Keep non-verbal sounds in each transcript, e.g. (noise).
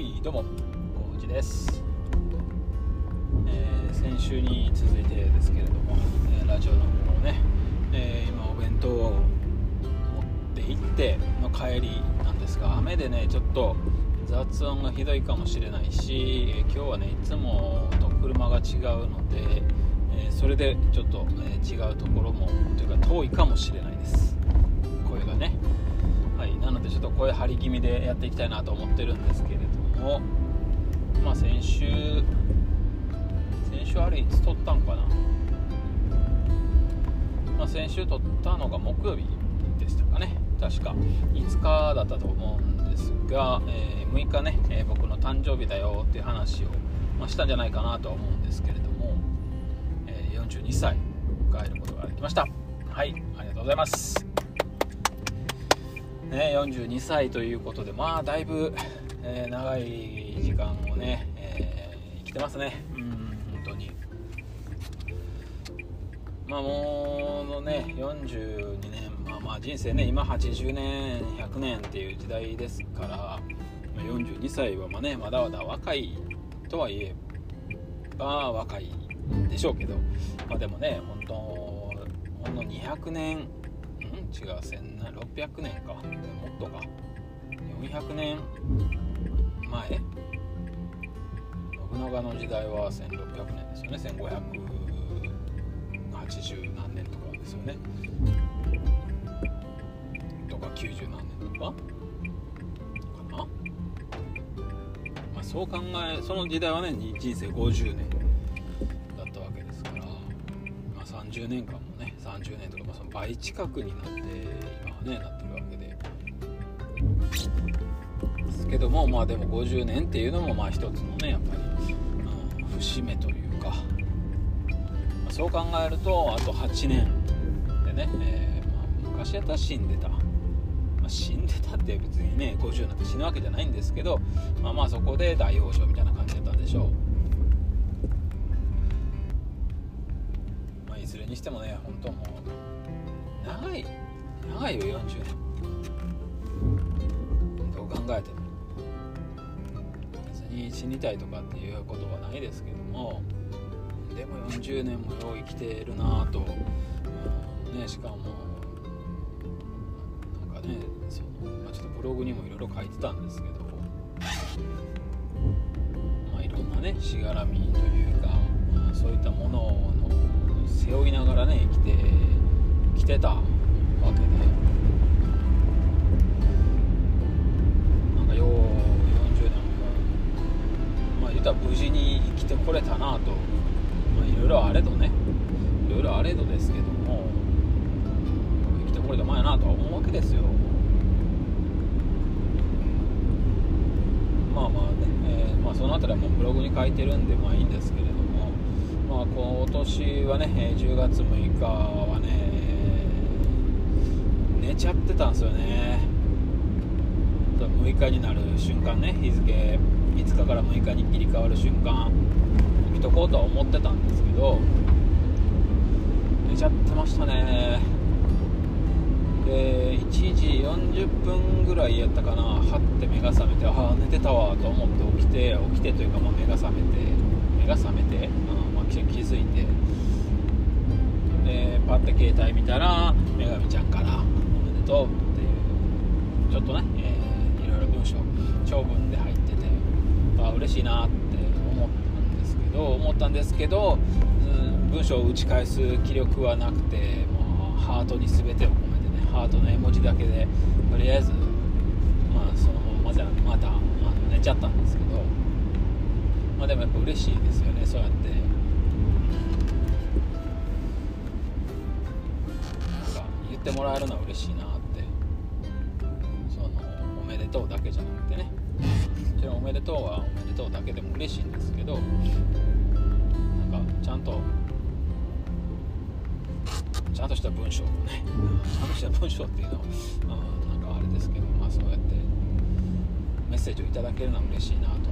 いどうもコーチです、えー、先週に続いてですけれども、えー、ラジオの方をね、えー、今お弁当を持って行っての帰りなんですが雨でねちょっと雑音がひどいかもしれないしえ今日はねいつもと車が違うので、えそれでちょっと、え違うところもというか遠いかもしれないです。声がね。はいなのでちょっと声張り気味でやっていきたいなと思ってるんですけれどもまあ先週先週あれいつ撮ったんかな？まあ、先週撮ったのが木曜日でしたかね。確か。5日だったと思うんですが、えー、6日ね、えー、僕の誕生日だよっていう話を、まあ、したんじゃないかなとは思うんですけれども、えー、42歳迎えることができました。はいありがとうございます。ね、42歳ということでまあだいぶ、えー、長い時間をね、えー、生きてますね。うん本当に。まあもうね42年まあまあ人生ね今80年100年っていう時代ですから42歳はまあねまだまだ若いとはいえば若いでしょうけどまあでもね本当ほんの200年違う1600年か。もっとか。400年前。信長の時代は1600年ですよね。1580何年とかですよね。とか90何年とかかな、まあ、そう考えその時代はね人生50年だったわけですから、まあ、30年間もね30年とか、まあ、その倍近くになって今はねなってるわけで。ですけどもまあでも50年っていうのもまあ一つのねやっぱり、うん、節目というか、まあ、そう考えるとあと8年でね、えー、まあ、昔やったら死んでた、まあ、死んでたって別にね50になって死ぬわけじゃないんですけどまあまあそこで大往生みたいな感じだったんでしょう。いずれにしてもね本当もう長い長いよ40年。どう考えてに死にたいとかっていうことはないですけどもでも40年もよう生きてるなぁと、うん、ねしかもなんかねその、まあ、ちょっとブログにもいろいろ書いてたんですけどまあいろんなねしがらみというか、まあ、そういったものの背負いながらね生きてきてたわけで。言ったら無事に生きてこれたなと。まあいろいろあれどね。いろいろあれどですけども。生きてこれたもんやなとは思うわけですよ。まあまあね、えー、まあ、その辺りはもうブログに書いてるんでまあいいんですけれども。まあ今年はね10月6日はね寝ちゃってたんですよね。6日になる瞬間ね日付。5日から6日に切り替わる瞬間起きとこうとは思ってたんですけど寝ちゃってましたね。で1時40分ぐらいやったかな。はって目が覚めてああ寝てたわと思って起きて起きてというか、まあ、目が覚めて目が覚めて、うんまあ、気づいて。でパッて携帯見たら女神ちゃんから「おめでとう」っていうちょっとね、えー、いろいろ文章長文あ嬉しいなって思ったんですけど思ったんですけど、うん、文章を打ち返す気力はなくてもうハートに全てを込めてねハートの絵文字だけでとりあえずまあそのままじゃまたあ寝ちゃったんですけどまあでもやっぱ嬉しいですよねそうやって。言ってもらえるのは嬉しいなって。そのおめでとうだけじゃなくてね。もちろんおめでとうはでとうだけでも嬉しいんですけどなんかちゃんとちゃんとした文章をねちゃんとした文章っていうのは、うん、なんかあれですけどまあそうやってメッセージをいただけるのは嬉しいなと思って。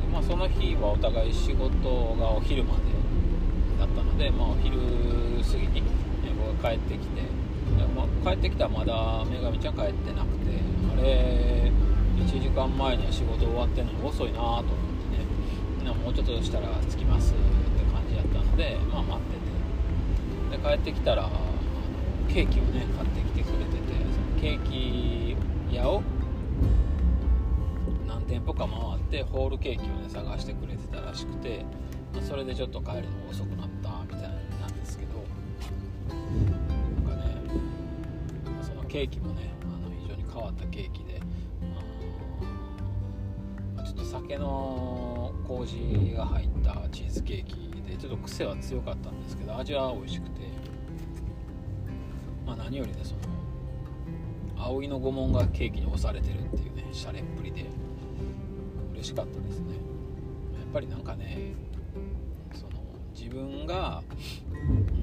でまあその日はお互い仕事がお昼までだったので、まあ、お昼過ぎに、ね、僕が帰ってきてま帰ってきたらまだ女神ちゃん帰ってなくてあれ1時間前には仕事終わってんのに遅いなと思ってね。もうちょっとしたら着きますって感じやったのでまあ待ってて。で帰ってきたらケーキをね買ってきてくれててそのケーキ屋を何店舗か回ってホールケーキをね探してくれてたらしくてまそれでちょっと帰るの遅くなったみたいなんですけど。なんかねそのケーキもねケーキで。ちょっと酒の麹が入ったチーズケーキでちょっと癖は強かったんですけど味は美味しくて。まあ何よりねその葵の御紋がケーキに押されてるっていうねシャレっぷりで。嬉しかったですね。やっぱりなんかねその自分が、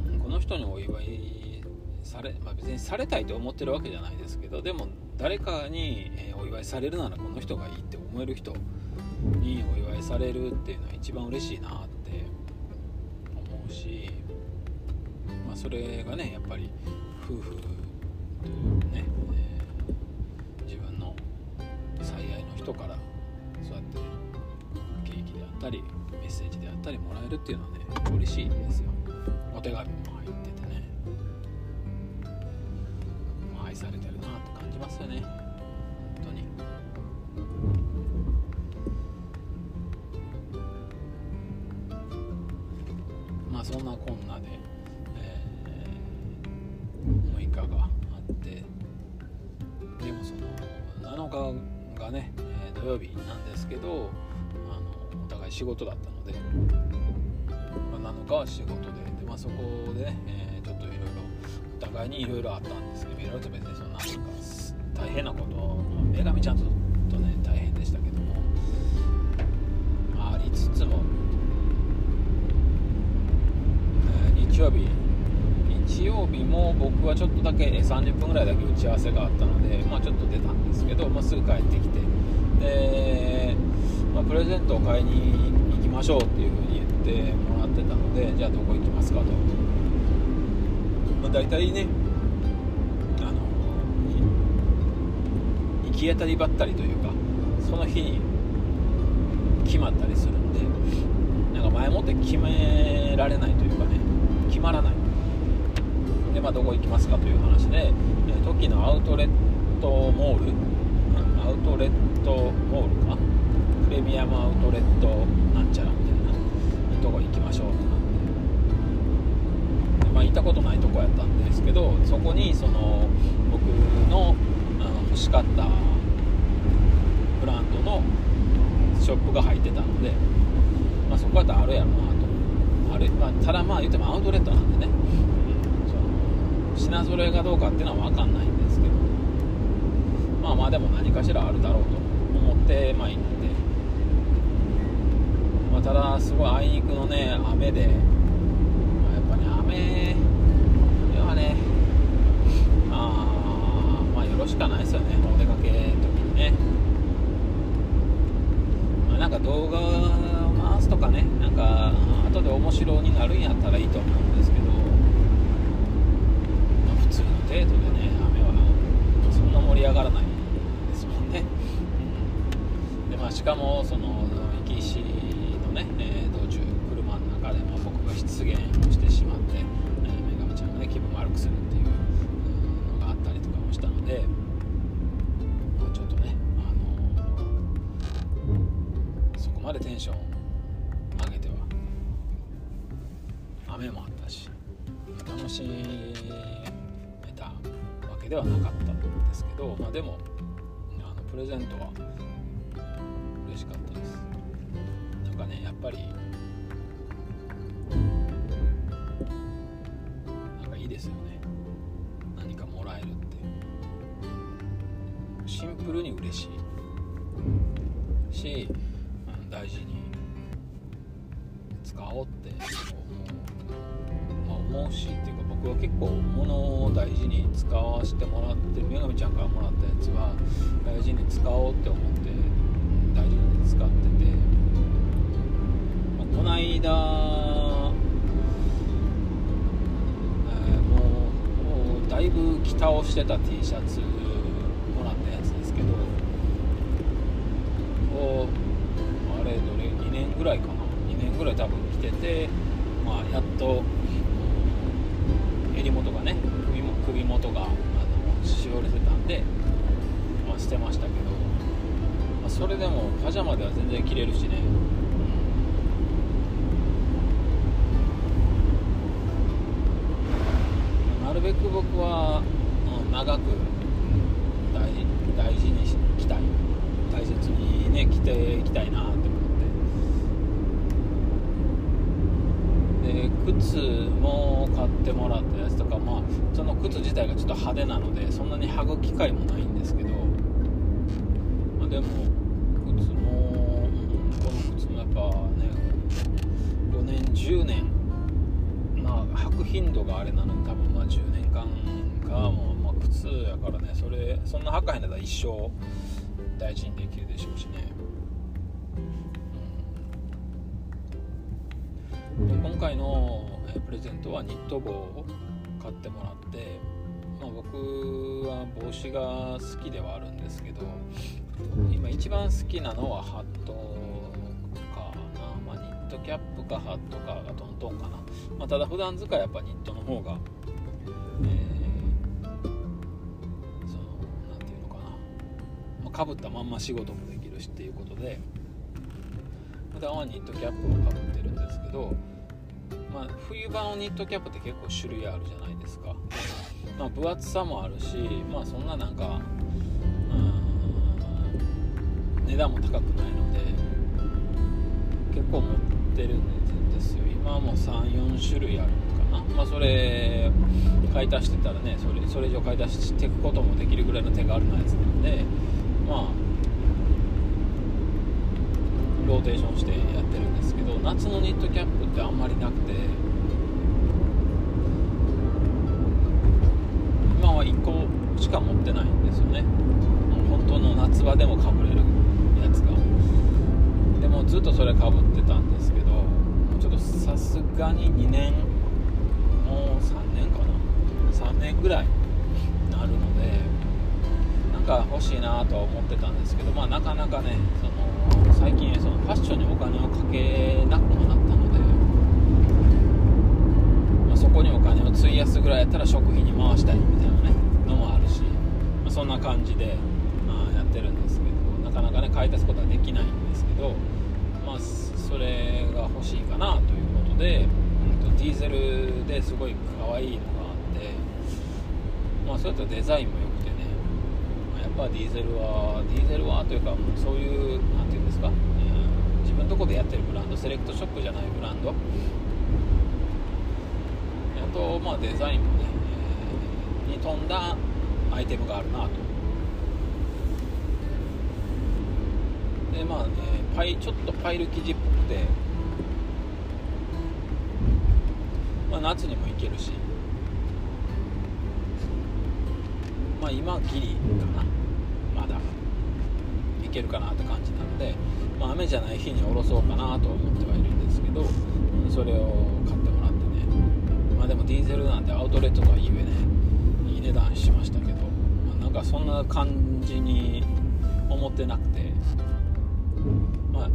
うん、この人にお祝いされ、まあ、別にされたいと思ってるわけじゃないですけどでも誰かに、えお祝いされるならこの人がいいって思える人にお祝いされるっていうのは一番嬉しいなって思うし、まあ、それがねやっぱり夫婦というね、えー、自分の最愛の人からそうやってケーキであったりメッセージであったりもらえるっていうのはね嬉しいんですよ。お手紙仕事だったので、まあ、7日は仕事でで、まあ、そこでね、えー、ちょっといろいろお互いにいろいろあったんですけどいろいろと別にそのなんか大変なこと、まあ、女神ちゃんととね大変でしたけども、まあ、ありつつも、えー、日曜日日曜日も僕はちょっとだけ30分ぐらいだけ打ち合わせがあったので、まあ、ちょっと出たんですけど、まあ、すぐ帰ってきてで、まあ、プレゼントを買いに行きましょうっていうふうに言ってもらってたのでじゃあどこ行きますかと、まあ、大体ねあの行き当たりばったりというかその日に決まったりするんでなんか前もって決められないというかね決まらない。で、まあ、どこ行きますかという話で、えー、トキのアウトレットモール？アウトレットモールか？レミアムアウトレットなんちゃらみたいなとこ行きましょう。ってなってで、まあ、行ったことないとこやったんですけどそこにその僕のあの欲しかったブランドのショップが入ってたので、まあ、そこやったらあるやろなと。ある、まあ、ただまあ言ってもアウトレットなんでね。品揃えがどうかっていうのは分かんないんですけど。まあまあでも何かしらあるだろうと思ってまあ行って、まあ、ただすごいあいにくのね雨で、まあ、やっぱね雨はねあまあよろしかないですよね。お出かけ時にね、まあ、なんか動画を回すとかねなんか後で面白になるんやったらいいと思うんですけど。まあ、普通の程度でね雨はそんな盛り上がらないですもんね、でまあしかもその行き石のね、えー、道中車の中で、まあ、僕が失言をしてしまって、えー、女神ちゃんがね気分悪くするっていうのがあったりとかもしたので、まあ、ちょっとね、あのそこまでテンション上げては雨もあったし楽しいけではなかったんですけど、まあ、でもあのプレゼントは嬉しかったです。なんかねやっぱりンプルに嬉しい。し大事に使おうって思う,、まあ、思うしっていうか僕は結構物を大事に使わせてもらって女神ちゃんからもらったやつは大事に使おうって思って大事に使ってて、まあ、この間、もうだいいぶ着倒してた T シャツもらったやつですけどをあれどれ？2年ぐらいかな。2年ぐらい多分着ててまあやっと襟元がね首も首元があのしおれてたんで、まあ、してましたけど、まあ、それでもパジャマでは全然着れるしね。なるべく僕は、長く大大事に着たい。大切にね着ていきたいなって思って。で靴も買ってもらったやつとかまあその靴自体がちょっと派手なのでそんなに履く機会もないんですけど、まあ、でも靴も、この靴もやっぱね5年10年まあ履く頻度があれなので多分まあ10年間かもう、まあ、靴やからねそれそんな履かへんだったら一生大事にできるでしょうしね、うん、で今回のプレゼントはニット帽を買ってもらって、まあ、僕は帽子が好きではあるんですけど今一番好きなのはハットかな、まあ、ニットキャップかハットかがトントンかな、まあ、ただ普段使いやっぱニットの方が、えー、かぶったまんま仕事もできるしっていうことで普段はニットキャップをかぶってるんですけどまあ、冬場のニットキャップって結構種類あるじゃないですか、まあ、分厚さもあるしまあそんななんか値段も高くないので結構持ってるんですよ。今はもう34種類あるのかな。まあそれ買い足してたらねそれそれ以上買い足していくこともできるぐらいの手軽なやつなのでまあローテーションしてやってるんですけど夏のニットキャップってあんまりなくて今は1個しか持ってないんですよね。本当の夏場でもかぶれるやつが。でもずっとそれかぶってたんですけどちょっとさすがに2年もう3年かな。3年ぐらいなるのでか欲しいなとは思ってたんですけどまあなかなかねその最近そのファッションにお金をかけなくもなったので、まあ、そこにお金を費やすぐらいやったら食費に回したいみたいなねのもあるし、まあ、そんな感じで、まあ、やってるんですけどなかなかね買い足すことはできないんですけど、まあ、それが欲しいかなということで、うん、とディーゼルですごい可愛いのがあって、まあ、それとデザインもディーゼルはディーゼルはというかそういう何て言うんですか、え、自分のとこでやってるブランドセレクトショップじゃないブランド。あとまあデザインもね、えー、に富んだアイテムがあるなと。でまあねパイちょっとパイル生地っぽくて、まあ、夏にもいけるし。まあ今ギリかな。けるかなって感じなので、まあ、雨じゃない日に下ろそうかなと思ってはいるんですけどそれを買ってもらってね。まあでもディーゼルなんてアウトレットとはいえねいい値段しましたけど、まあ、なんかそんな感じに思ってなくて。まあ、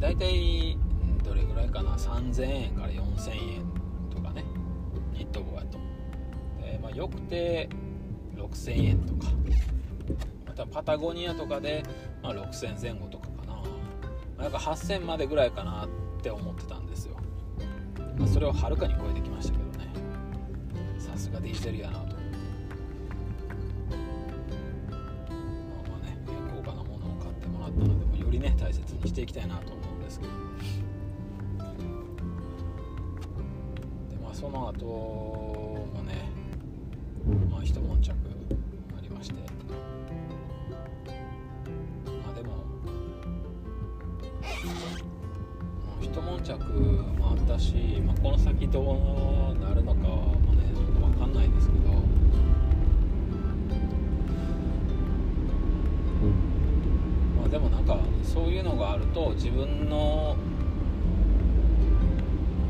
大体どれぐらいかな。3000円から4000円とかね。ニット帽やと、え、まあ、よくて6000円とか。またパタゴニアとかで、まあ、6000前後とかかな、まあ、なんか8000までぐらいかなって思ってたんですよ、まあ、それをはるかに超えてきましたけどね。さすがディーゼルやなと。まあまあね高価なものを買ってもらったのでよりね大切にしていきたいなと思うんですけど。でまあその後もねまあ一悶着着もあったし、まあ、この先どうなるのかもねちょっと分かんないですけど、まあ、でもなんかそういうのがあると自分の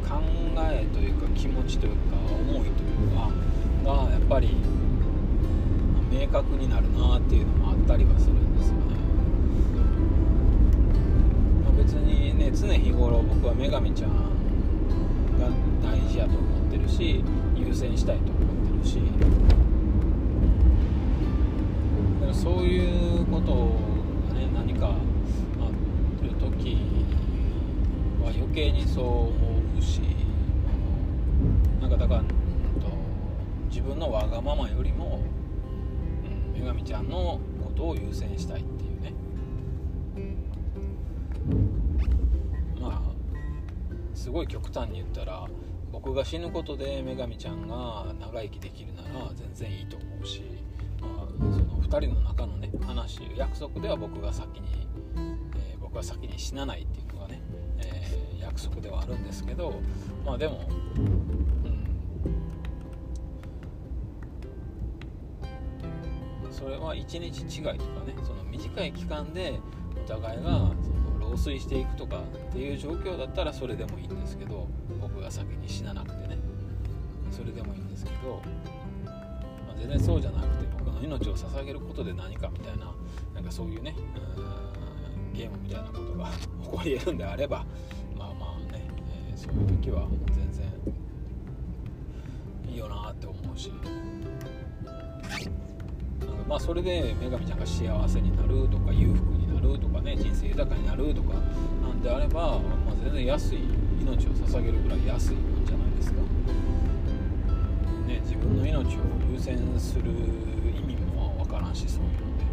考えというか気持ちというか思いというかがやっぱり明確になるなっていうのもあったりはするんですよね。常日頃僕は女神ちゃんが大事やと思ってるし優先したいと思ってるしだからそういうことがね何かある時は余計にそう思うしなんかだから、うん、と自分のわがままよりもうん女神ちゃんのことを優先したいってすごい極端に言ったら僕が死ぬことで女神ちゃんが長生きできるなら全然いいと思うし、まあ、その2人の中のね話約束では僕が先に、えー、僕は先に死なないっていうのがね、えー、約束ではあるんですけどまあでもうん。それは1日違いとかねその短い期間でお互いがその老衰していくとかっていう状況だったらそれでもいいんですけど僕が先に死ななくてねそれでもいいんですけど、まあ、全然そうじゃなくて僕の命を捧げることで何かみたいななんかそういうねゲームみたいなことが (laughs) 起こり得るんであればまあまあね、えー、そういう時は全然いいよなって思うし。まあ、それで女神ちゃんが幸せになるとか裕福になるとかね人生豊かになるとかなんであれば、まあ、全然安い命を捧げるぐらい安いもんじゃないですか、ね、自分の命を優先する意味もわからんしそういうので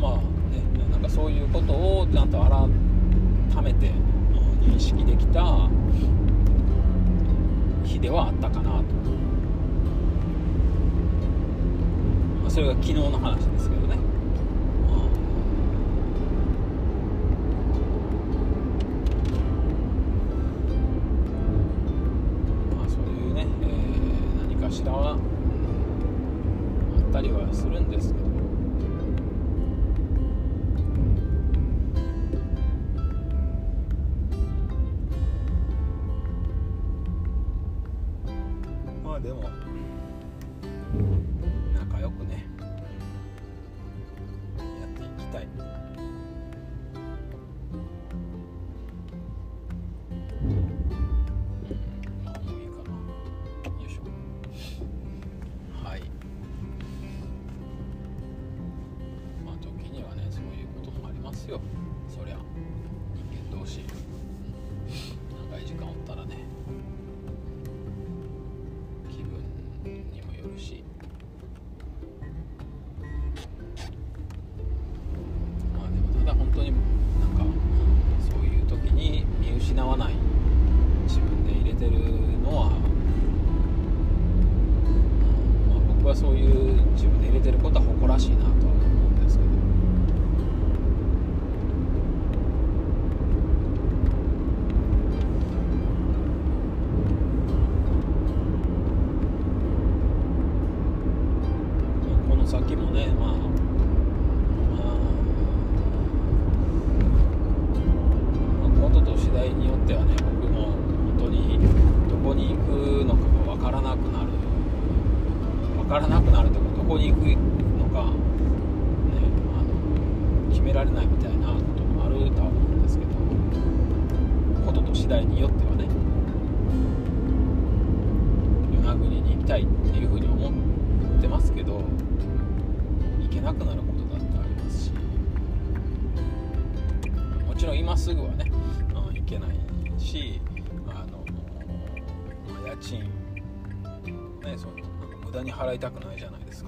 まあねなんかそういうことをちゃんと改めて認識できた日ではあったかなと。それが昨日の話ですけどね、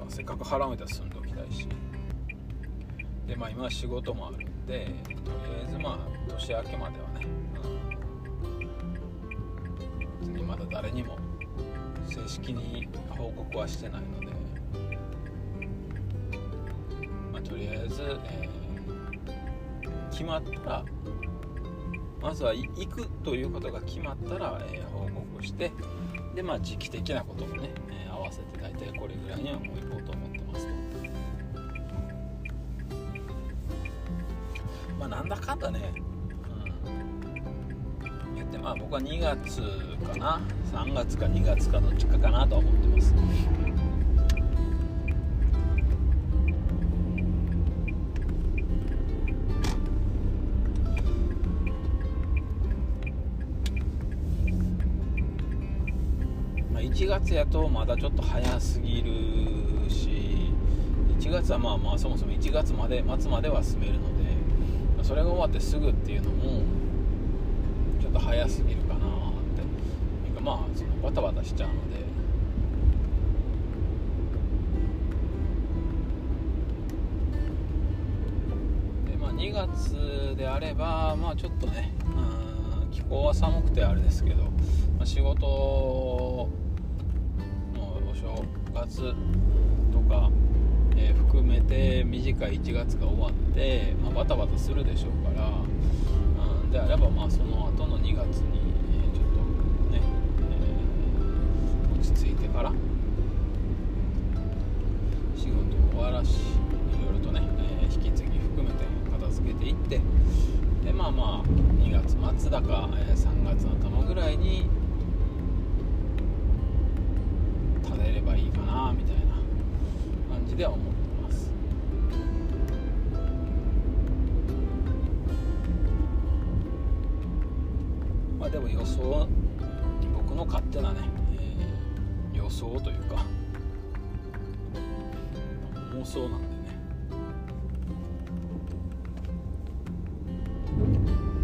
せっかく払うんだ住んでおきたいしでまあ今仕事もあるんでとりあえずまあ年明けまではね、うん、別にまだ誰にも正式に報告はしてないので、まあ、とりあえず、えー、決まったらまずは行くということが決まったら、えー、報告して。でまあ時期的なこともね、えー、せて大体これぐらいにはもう行こうと思ってますと。まあなんだかんだね、うん、言ってまあ僕は2月かな。3月か2月かどっちかかなとは思ってます。1月やとまだちょっと早すぎるし1月はまあまあそもそも1月まで末までは進めるのでそれが終わってすぐっていうのもちょっと早すぎるかなって。いうかまあそのバタバタしちゃうので。でまあ2月であればまあちょっとねうん気候は寒くてあれですけど、まあ、仕事月とかえー、含めて短い1月が終わって、まあ、バタバタするでしょうから、うん、であればまあその後の2月に、え、ちょっとね、えー、落ち着いてから仕事を終わらしいろいろとね、え引き継ぎ含めて片付けていってでまあまあ2月末だか、え僕の勝手なね、えー、予想というか妄想なんでね。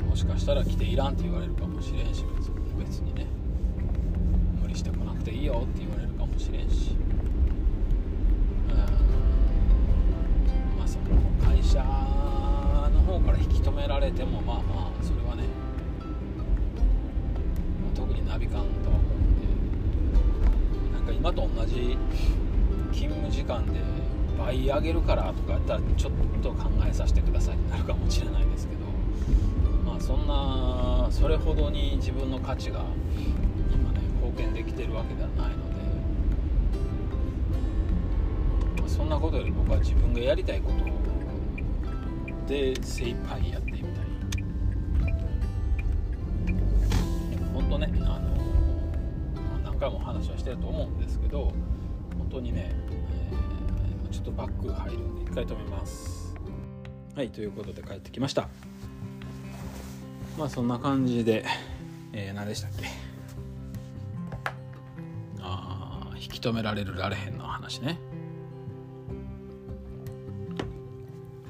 もしかしたら来ていらんって言われるかもしれんし別にね無理してこなくていいよって言われるかもしれんし。時間で倍上げるからとかやったらちょっと考えさせてくださいになるかもしれないですけどまあそんなそれほどに自分の価値が今ね貢献できてるわけではないので、まあ、そんなことより僕は自分がやりたいことで精一杯やってみたい本当ねあの何回も話はしてると思うんですけど本当にね、っとバック入るんで一回止めます。はいということで帰ってきました。まあそんな感じで、えー、何でしたっけ？ああ引き止められるられへんの話ね。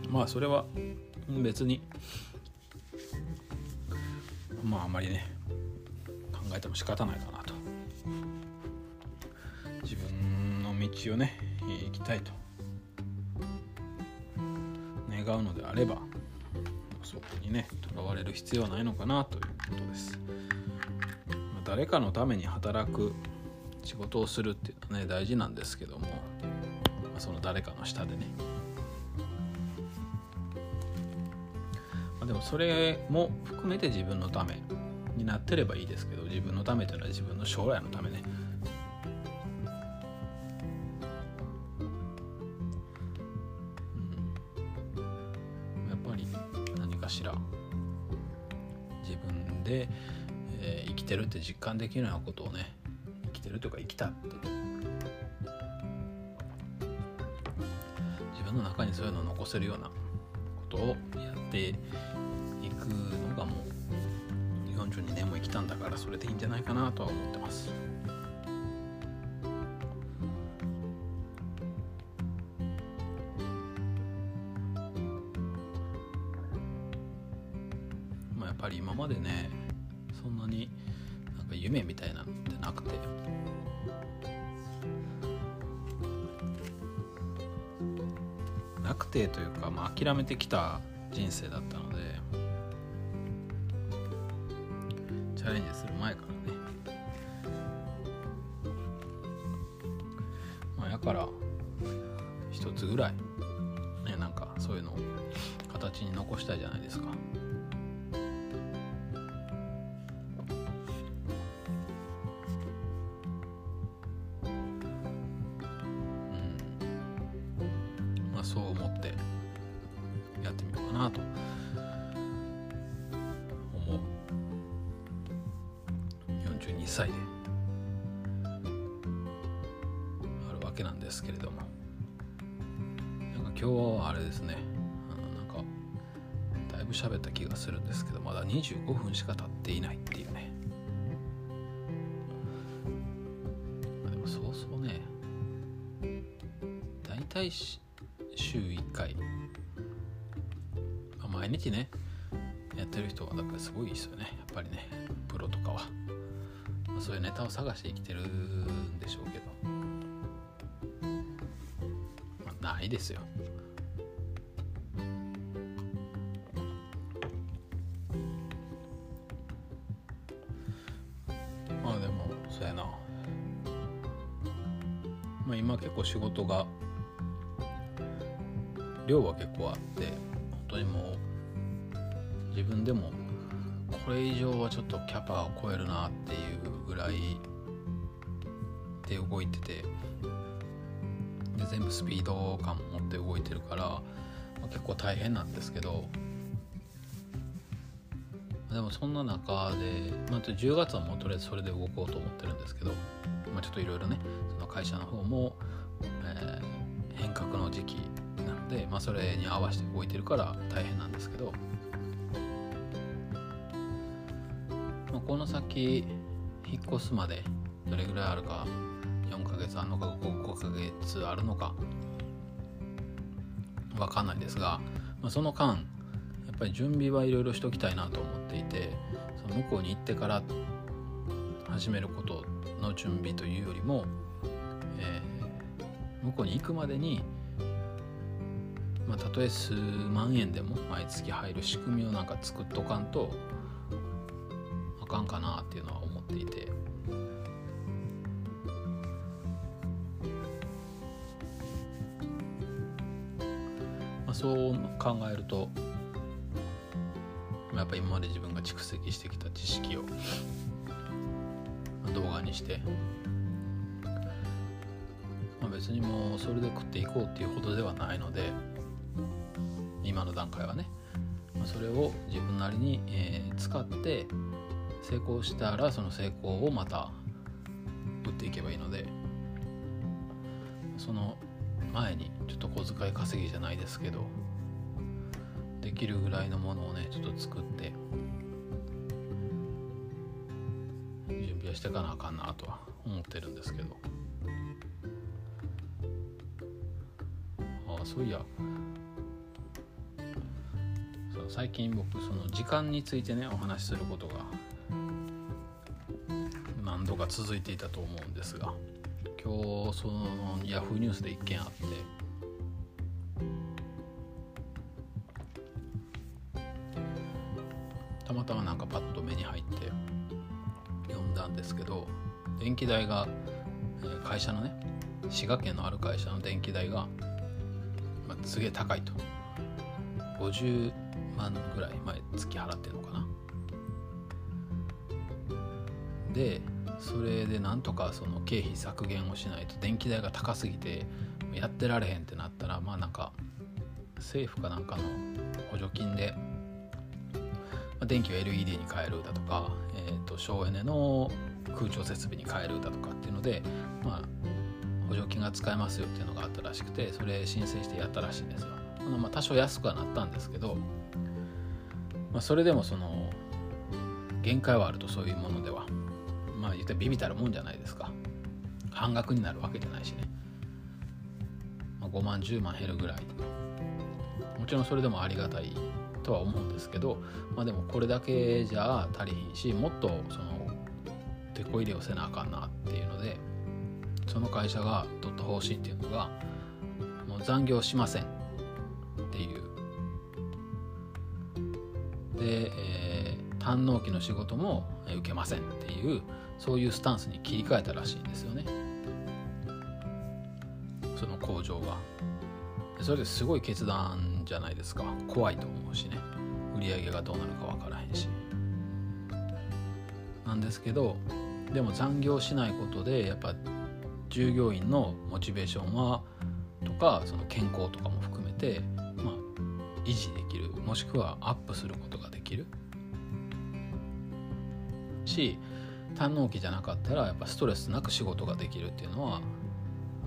まあそれは別にまああまりね考えても仕方ないかなと。自分の道をね行きたいと願うのであればそこにねとらわれる必要はないのかなということです、まあ、誰かのために働く仕事をするっていうのはね大事なんですけども、まあ、その誰かの下でね。まあでもそれも含めて自分のためになってればいいですけど自分のためというのは自分の将来のためね。で、えー、生きてるって実感できるようなことをね生きてるというか生きたって自分の中にそういうのを残せるようなことをやっていくのがもう42年も生きたんだからそれでいいんじゃないかなとは思ってます。諦めてきた人生だったのでチャレンジする前からね。まあやから一つぐらいねなんかそういうのを形に残したいじゃないですか。うん。まあそう思って。やってみようかなと。思う。42歳で。あるわけなんですけれども。なんか今日はあれですね。なんかだいぶ喋った気がするんですけどまだ25分しか経っていないっていうね。でもそうそうね。大体週日ねやってる人はだからすごいですよね。やっぱりねプロとかは、まあ、そういうネタを探して生きてるんでしょうけど、まあ、ないですよ。まあでもそうやな。まあ今結構仕事が量は結構あって。分でもこれ以上はちょっとキャパを超えるなっていうぐらいで動いててで全部スピード感持って動いてるから、まあ、結構大変なんですけどでもそんな中で、まあ、10月はもうとりあえずそれで動こうと思ってるんですけど、まあ、ちょっといろいろねその会社の方も、えー、変革の時期なので、まあ、それに合わせて動いてるから大変なんですけど、この先引っ越すまでどれぐらいあるか4ヶ月あるのか 5, 5ヶ月あるのか分かんないですが、まあ、その間やっぱり準備はいろいろしときたいなと思っていてその向こうに行ってから始めることの準備というよりも、えー、向こうに行くまでにまあ、たとえ数万円でも毎月入る仕組みをなんか作っとかんとかんかなっていうのは思っていて。まあ、そう考えるとやっぱ今まで自分が蓄積してきた知識を動画にして、まあ、別にもうそれで食っていこうっていうほどではないので今の段階はね、まあ、それを自分なりに、えー、使って成功したらその成功をまた打っていけばいいのでその前にちょっと小遣い稼ぎじゃないですけどできるぐらいのものをねちょっと作って準備はしていかなあかんなとは思ってるんですけど。ああそういや。最近僕その時間についてねお話しすることが何度か続いていたと思うんですが今日そのヤフーニュースで一件あってたまたまなんかパッと目に入って読んだんですけど電気代が会社のね滋賀県のある会社の電気代が、まあ、すげえ高いと。50万ぐらい毎月払ってるのかな。でそれでなんとかその経費削減をしないと電気代が高すぎてやってられへんってなったらまあなんか政府かなんかの補助金で電気を LED に変えるだとか、えー、と省エネの空調設備に変えるだとかっていうので、まあ、補助金が使えますよっていうのがあったらしくてそれ申請してやったらしいんですよ。あのまあ多少安くはなったんですけど、まあ、それでもその限界はあるとそういうものではったらビビたるもんじゃないですか。半額になるわけじゃないしね、まあ、5万10万減るぐらいもちろんそれでもありがたいとは思うんですけど、まあ、でもこれだけじゃ足りひんしもっとその手こ入れをせなあかんなっていうのでその会社が取った方針っていうのがもう残業しませんっていう。で、えー、堪能期の仕事も受けませんっていうそういうスタンスに切り替えたらしいんですよね。その工場がそれですごい決断じゃないですか。怖いと思うしね。売り上げがどうなるか分からへんし。なんですけどでも残業しないことでやっぱ従業員のモチベーションはとかその健康とかも含めて、まあ、維持できる。もしくはアップすることができる。し胆の期じゃなかったらやっぱストレスなく仕事ができるっていうのは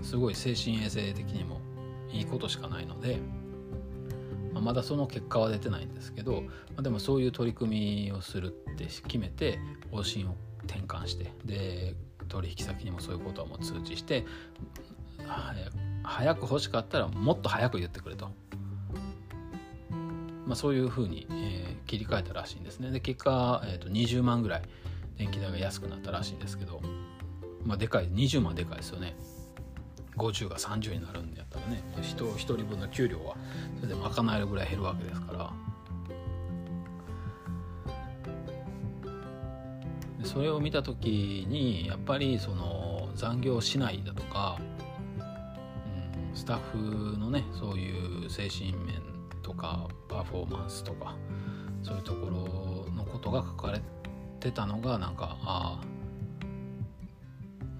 すごい精神衛生的にもいいことしかないので、まあ、まだその結果は出てないんですけど、まあ、でもそういう取り組みをするって決めて方針を転換してで取引先にもそういうことはもう通知して早く欲しかったらもっと早く言ってくれと、まあ、そういうふうに、えー、切り替えたらしいんですね。で結果、えー、と20万ぐらい電気代が安くなったらしいんですけどまあでかい20万でかいですよね。50が30になるんやったらね。人1人分の給料はそれで賄えるぐらい減るわけですから。それを見た時にやっぱりその残業しないだとか、うん、スタッフのねそういう精神面とかパフォーマンスとかそういうところのことが書かれてたのがなんかああ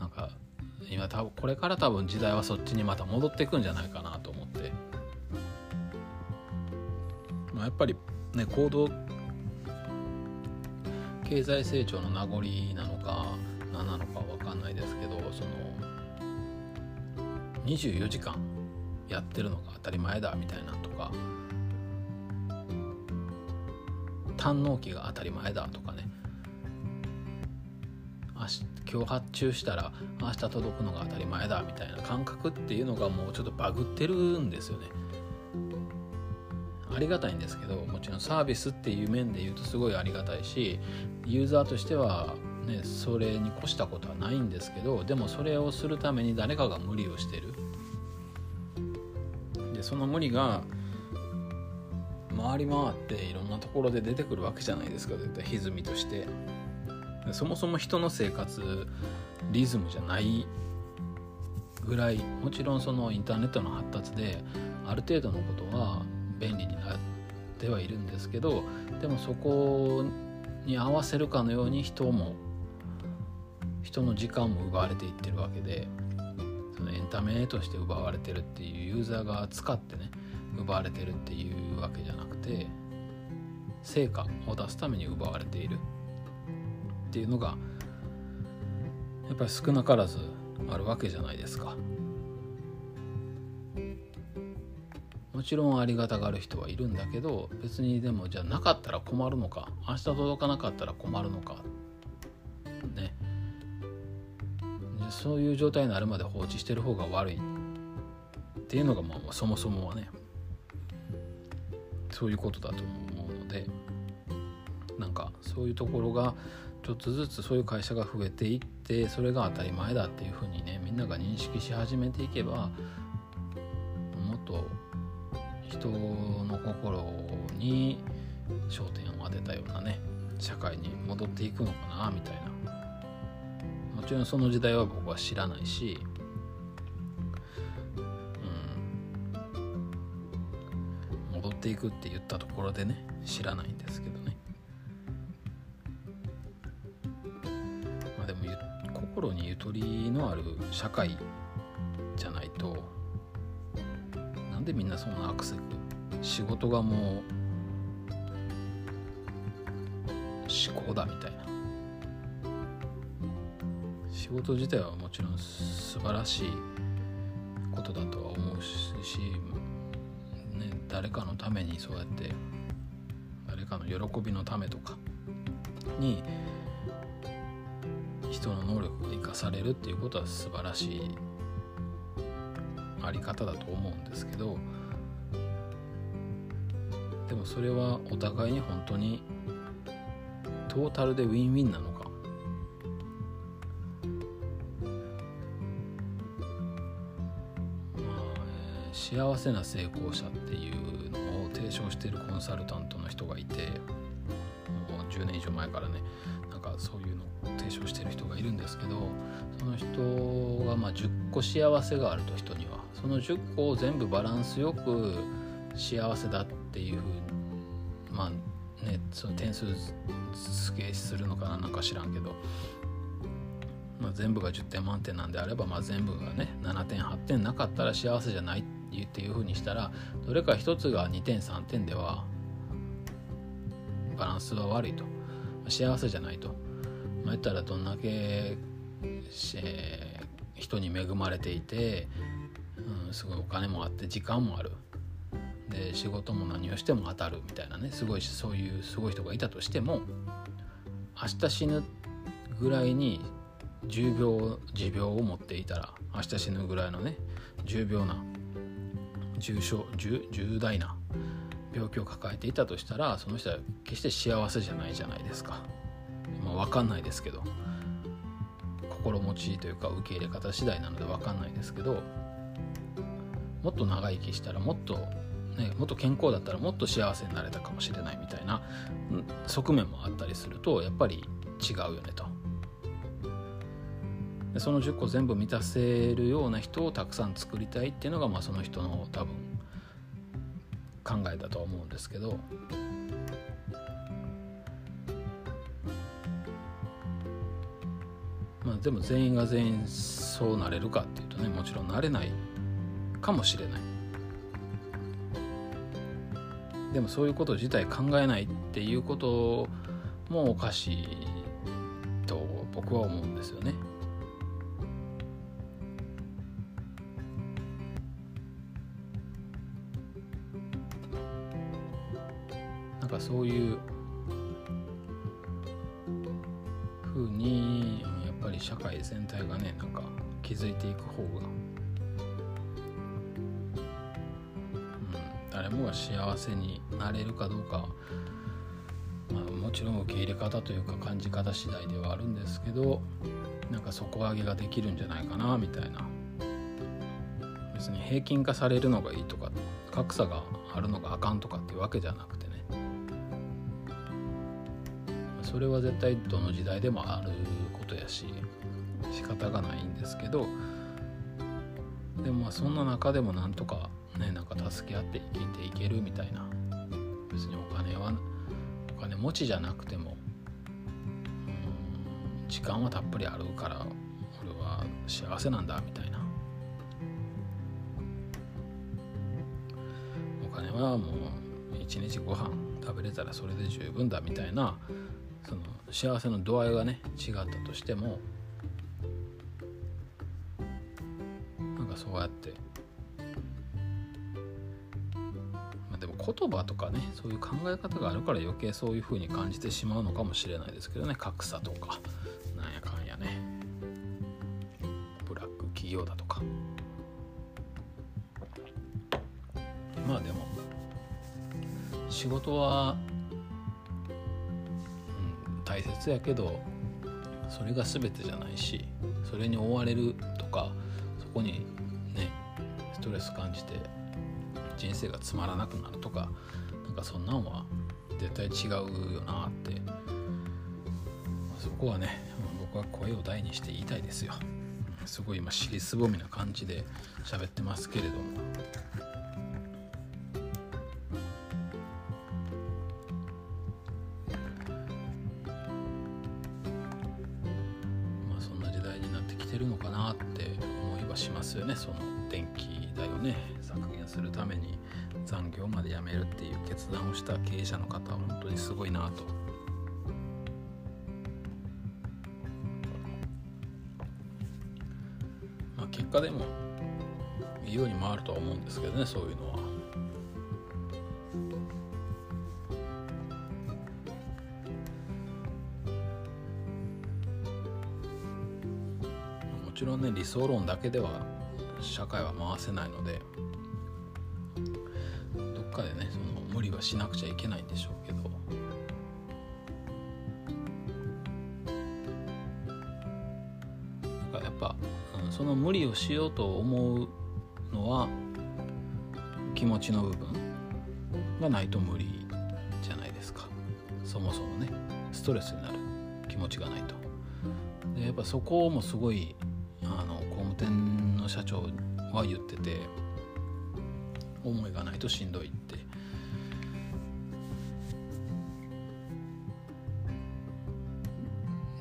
なんか今多分これから多分時代はそっちにまた戻っていくんじゃないかなと思って、まあ、やっぱりね行動経済成長の名残なのか何なのか分かんないですけどその24時間やってるのが当たり前だみたいなとか胆の期が当たり前だとかね。今日発注したら明日届くのが当たり前だみたいな感覚っていうのがもうちょっとバグってるんですよね。ありがたいんですけどもちろんサービスっていう面で言うとすごいありがたいしユーザーとしてはねそれに越したことはないんですけどでもそれをするために誰かが無理をしてるでその無理が回り回っていろんなところで出てくるわけじゃないですか絶対歪みとしてそもそも人の生活リズムじゃないぐらいもちろんそのインターネットの発達である程度のことは便利になってはいるんですけどでもそこに合わせるかのように人も人の時間も奪われていってるわけでそのエンタメとして奪われてるっていうユーザーが使ってね奪われてるっていうわけじゃなくて成果を出すために奪われている。っていうのがやっぱり少なからずあるわけじゃないですか。もちろんありがたがる人はいるんだけど別にでもじゃなかったら困るのか明日届かなかったら困るのかねそういう状態になるまで放置してる方が悪いっていうのがまあそもそもはねそういうことだと思うのでなんかそういうところがちょっとずつそういう会社が増えていってそれが当たり前だっていうふうにねみんなが認識し始めていけばもっと人の心に焦点を当てたようなね社会に戻っていくのかなみたいな。もちろんその時代は僕は知らないし、うん、戻っていくって言ったところでね知らないんですけど。ゆとりのある社会じゃないとなんでみんなそんなアクセル仕事がもう思考だみたいな。仕事自体はもちろん素晴らしいことだとは思うし、ね、誰かのためにそうやって誰かの喜びのためとかに人の能力がされるっていうことは素晴らしいあり方だと思うんですけどでもそれはお互いに本当にトータルでウィンウィンなのか？まあ、えー、幸せな成功者っていうのを提唱しているコンサルタントの人がいてもう10年以上前からねそういうのを提唱してる人がいるんですけどその人がまあ10個幸せがあると人にはその10個を全部バランスよく幸せだっていうふうにまあねその点数付けするのかななんか知らんけど、まあ、全部が10点満点なんであれば、まあ、全部がね7点8点なかったら幸せじゃないっていうふうにしたらどれか1つが2点3点ではバランスは悪いと。幸せじゃないと。まあ、言ったらどんだけ、えー、人に恵まれていて、うん、すごいお金もあって時間もあるで仕事も何をしても当たるみたいなねすごいそういうすごい人がいたとしても明日死ぬぐらいに重病持病を持っていたら明日死ぬぐらいのね重病な重症重重大な病気を抱えていたとしたらその人は決して幸せじゃないじゃないですか。まあ、分かんないですけど心持ちというか受け入れ方次第なので分かんないですけどもっと長生きしたらもっと、ね、もっと健康だったらもっと幸せになれたかもしれないみたいな側面もあったりするとやっぱり違うよねと。でその10個全部満たせるような人をたくさん作りたいっていうのが、まあ、その人の多分考えだとは思うんですけどあでも全員が全員そうなれるかっていうとねもちろんなれないかもしれないでもそういうこと自体考えないっていうこともおかしいと僕は思うんですよね。なんかそういう全体がねなんか気づいていく方が、うん、誰もが幸せになれるかどうか、まあ、もちろん受け入れ方というか感じ方次第ではあるんですけどなんか底上げができるんじゃないかなみたいな。別に平均化されるのがいいとか格差があるのがあかんとかっていうわけじゃなくてそれは絶対どの時代でもあることやし。仕方がないんですけどでもまあそんな中でもなんとかねなんか助け合って生きていけるみたいな。別にお金はお金持ちじゃなくても時間はたっぷりあるから俺は幸せなんだみたいな。お金はもう一日ご飯食べれたらそれで十分だみたいなその幸せの度合いがね違ったとしてもなんかそうやって、まあ、でも言葉とかねそういう考え方があるから余計そういう風に感じてしまうのかもしれないですけどね。格差とかなんやかんやね。ブラック企業だとか。まあでも仕事はうん大切やけどそれが全てじゃないしそれに追われるとかそこにじて人生がつまらなくなるとかなんかそんなんは絶対違うよなって。そこはね僕は声を大にして言いたいですよ。すごい今尻すぼみな感じで喋ってますけれども。するために残業までやめるっていう決断をした経営者の方は本当にすごいなと。まあ、結果でもいいように回るとは思うんですけどねそういうのは。もちろんね理想論だけでは社会は回せないので理はしなくちゃいけないんでしょうけど。なんかやっぱ、うん、その無理をしようと思うのは気持ちの部分がないと無理じゃないですか。そもそもねストレスになる気持ちがないと。でやっぱそこもすごいあの工務店の社長は言ってて思いがないとしんどい。っ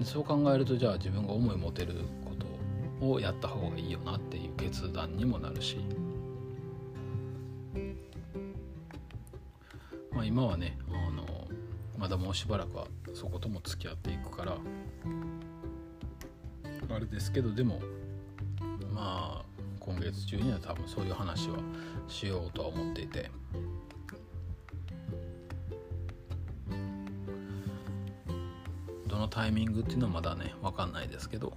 そう考えるとじゃあ自分が思い持てることをやった方がいいよなっていう決断にもなるし、まあ、今はねあの、まだもうしばらくはそことも付き合っていくからあれですけどでもまあ今月中には多分そういう話はしようとは思っていて。タイミングっていうのはまだね分かんないですけど。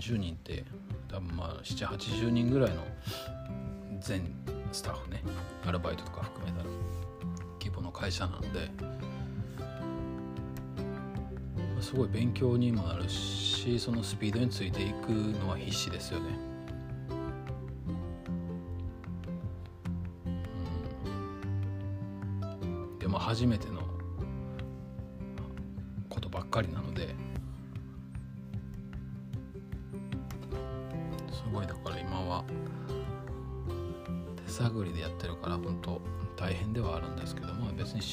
10人って多分まあ780人ぐらいの全スタッフね。アルバイトとか含めたら規模の会社なので、ますごい勉強にもなるしそのスピードについていくのは必死ですよね。うん、初めての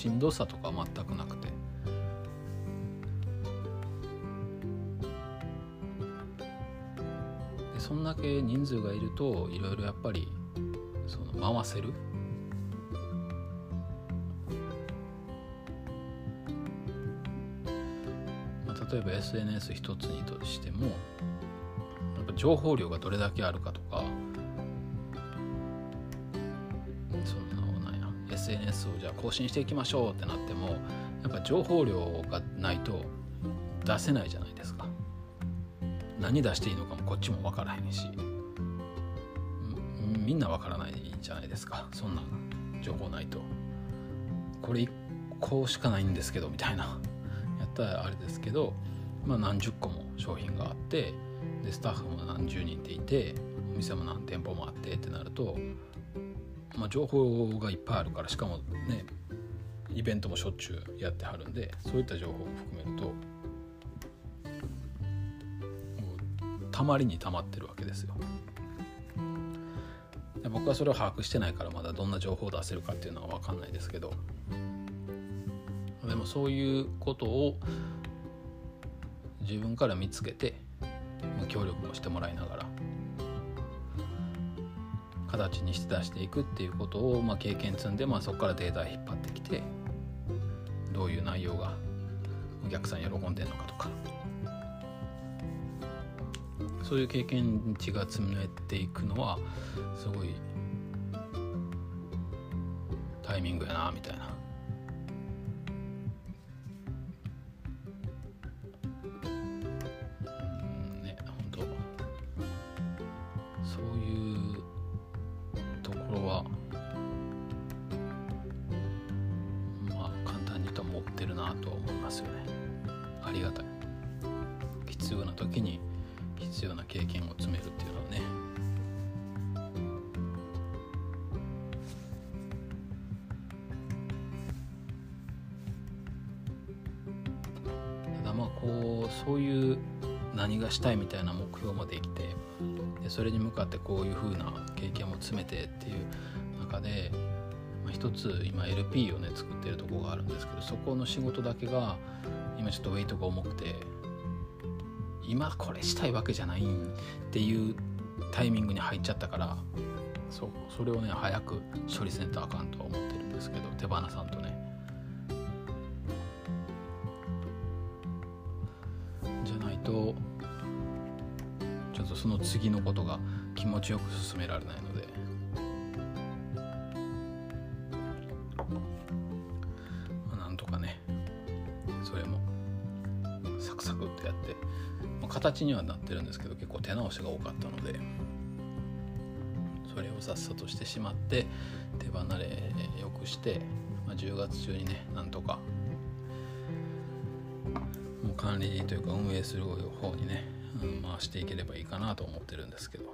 しんどさとか全くなくて。そんだけ人数がいるといろいろやっぱりその回せる、例えば SNS 一つにとしても情報量がどれだけあるかと SNS をじゃあ更新していきましょうってなってもやっぱ情報量がないと出せないじゃないですか。何出していいのかもこっちも分からへんし。みんな分からないじゃないですか。そんな情報ないと。これ1個しかないんですけどみたいな。やったらあれですけど、まあ、何十個も商品があってでスタッフも何十人っていてお店も何店舗もあってってなると、まあ、情報がいっぱいあるからしかもねイベントもしょっちゅうやってはるんでそういった情報も含めるとたまりにたまってるわけですよ。僕はそれを把握してないからまだどんな情報を出せるかっていうのは分かんないですけどでもそういうことを自分から見つけて協力もしてもらいながら形にして出していくっていうことを、まあ、経験積んで、まあ、そこからデータ引っ張ってきてどういう内容がお客さん喜んでるのかとかそういう経験値が積めていくのはすごいタイミングやなみたいな。つ今 LP をね作ってるとこがあるんですけどそこの仕事だけが今ちょっとウェイトが重くて今これしたいわけじゃないっていうタイミングに入っちゃったからそうそれをね早く処理せんとあかんとは思ってるんですけど手放さんとね。じゃないとちょっとその次のことが気持ちよく進められないので形にはなってるんですけど結構手直しが多かったのでそれをさっさとしてしまって手離れよくして、まあ、10月中にねなんとかもう管理というか運営する方にね、うん、回していければいいかなと思ってるんですけど。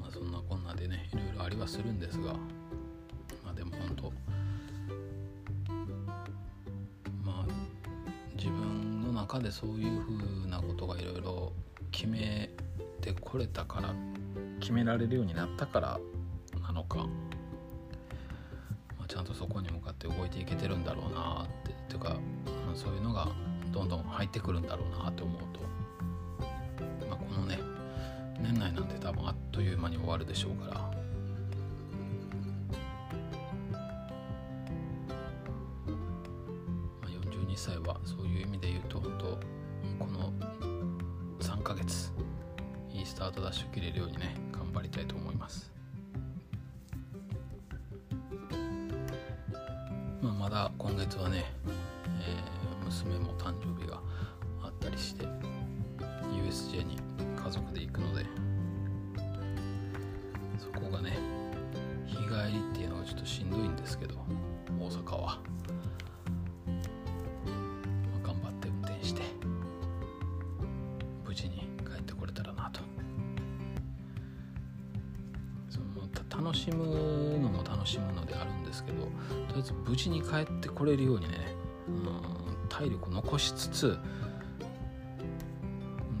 まあそんなこんなでねいろいろありはするんですがでそういうふうなことがいろいろ決めてこれたから決められるようになったからなのか、まあ、ちゃんとそこに向かって動いていけてるんだろうなってというかそういうのがどんどん入ってくるんだろうなって思うと、まあ、このね年内なんて多分あっという間に終わるでしょうから。しむのも楽しむのであるんですけどとりあえず無事に帰ってこれるようにね、うん、体力残しつつ運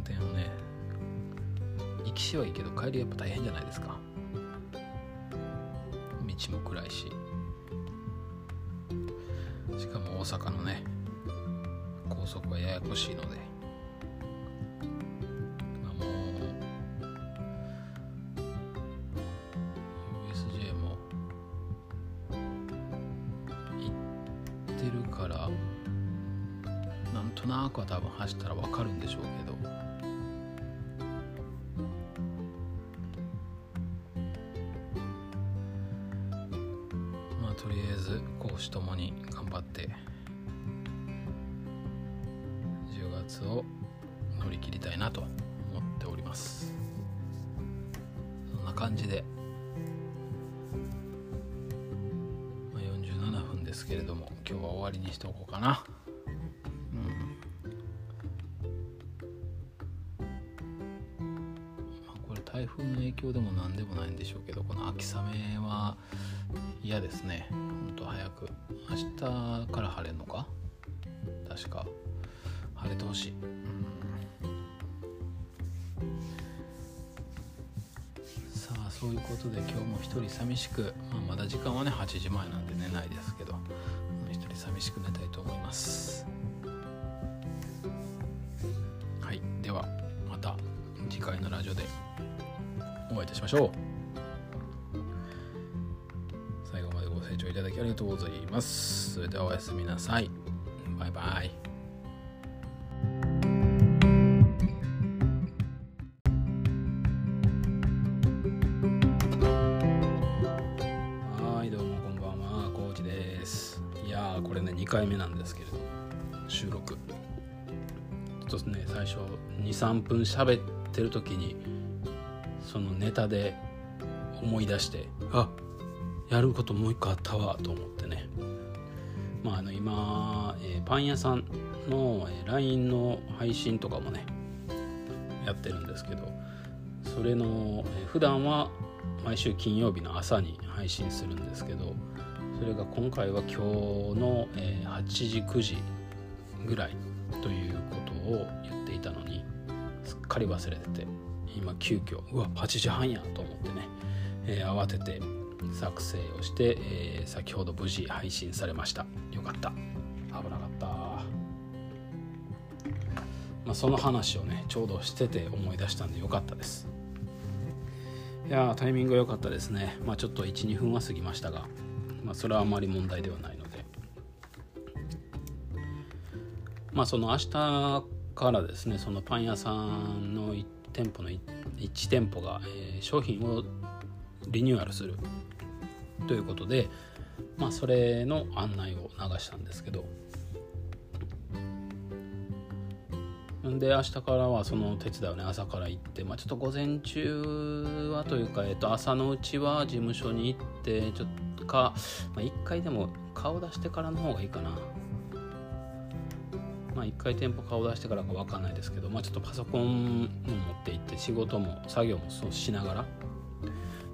転をね行きしはいいけど帰りやっぱ大変じゃないですか。道も暗いし。しかも大阪のね高速はややこしいので、なんとなくは多分走ったら分かるんでしょうけど。まあとりあえず講師ともに頑張って10月を乗り切りたいなと思っております。そんな感じで、まあ、47分ですけれども今日は終わりにしておこうかな。風の影響でも何でもないんでしょうけどこの秋雨は嫌ですね。ほんと早く。明日から晴れんのか？確か。晴れてほしい、さあそういうことで今日も一人寂しく、まあ、まだ時間はね8時前なんで寝ないですけど一人寂しく寝たいと思います。お会いいたしましょう聴いただきありがとうございます。それではおやすみなさい。バイバイ。はい、どうもこんばんは、コーチです。いやこれね、2回目なんですけれど、収録。ちょっとね、最初、2、3分喋ってる時に、そのネタで思い出して、あやることもう一個あったわと思ってね。まああの今、えー、パン屋さんの、えー、LINE の配信とかもねやってるんですけどそれの、えー、普段は毎週金曜日の朝に配信するんですけどそれが今回は今日の、えー、8時9時ぐらいということを言っていたのにすっかり忘れてて。今急遽うわ8時半やと思ってね、えー、慌てて作成をして、えー、先ほど無事配信されました。よかった。危なかった。まあその話をねちょうどしてて思い出したんでよかったです。いやタイミング良かったですね。まあちょっと12分は過ぎましたがまあそれはあまり問題ではないので。まあその明日からですねそのパン屋さんの1店舗の 1, 店舗が、えー、商品をリニューアルする。ということで、まあ、それの案内を流したんですけど。で明日からはその手伝いをね朝から行って、まあ、ちょっと午前中はというか、えっと、朝のうちは事務所に行ってちょっとか、まあ、1回でも顔出してからの方がいいかな。まあ1回店舗顔出してからか分かんないですけど、まあ、ちょっとパソコン仕事も作業もそうしながら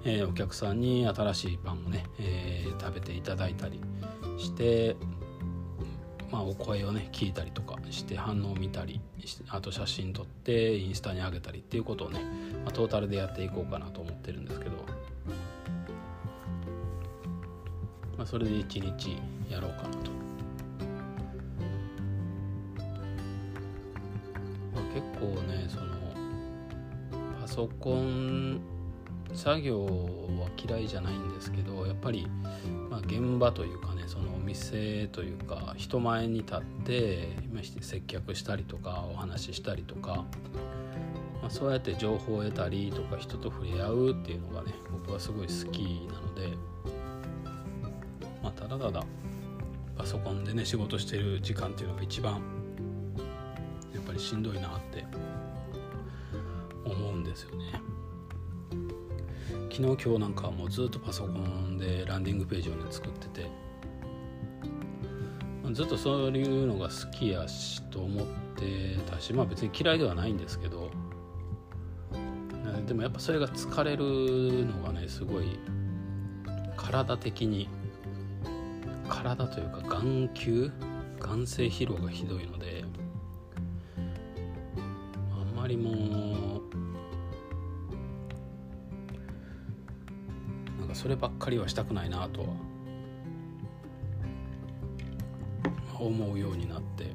えー、お客さんに新しいパンをね、えー、食べていただいたりして、まあ、お声をね聞いたりとかして反応を見たりあと写真撮ってインスタに上げたりっていうことをね、まあ、トータルでやっていこうかなと思ってるんですけど、まあ、それで1日やろうかなと。結構ねそのソコン作業は嫌いじゃないんですけどやっぱり、まあ、現場というかねそのお店というか人前に立って接客したりとかお話ししたりとか、まあ、そうやって情報を得たりとか人と触れ合うっていうのがね僕はすごい好きなので、まあ、ただただパソコンでね仕事してる時間っていうのが一番やっぱりしんどいなってんですよね。昨日今日なんかもうずっとパソコンでランディングページをね作っててずっとそういうのが好きやしと思ってたしまあ別に嫌いではないんですけどでもやっぱそれが疲れるのがねすごい体的に体というか眼球眼性疲労がひどいのであんまりもうそればっかりはしたくないなとは思うようになって、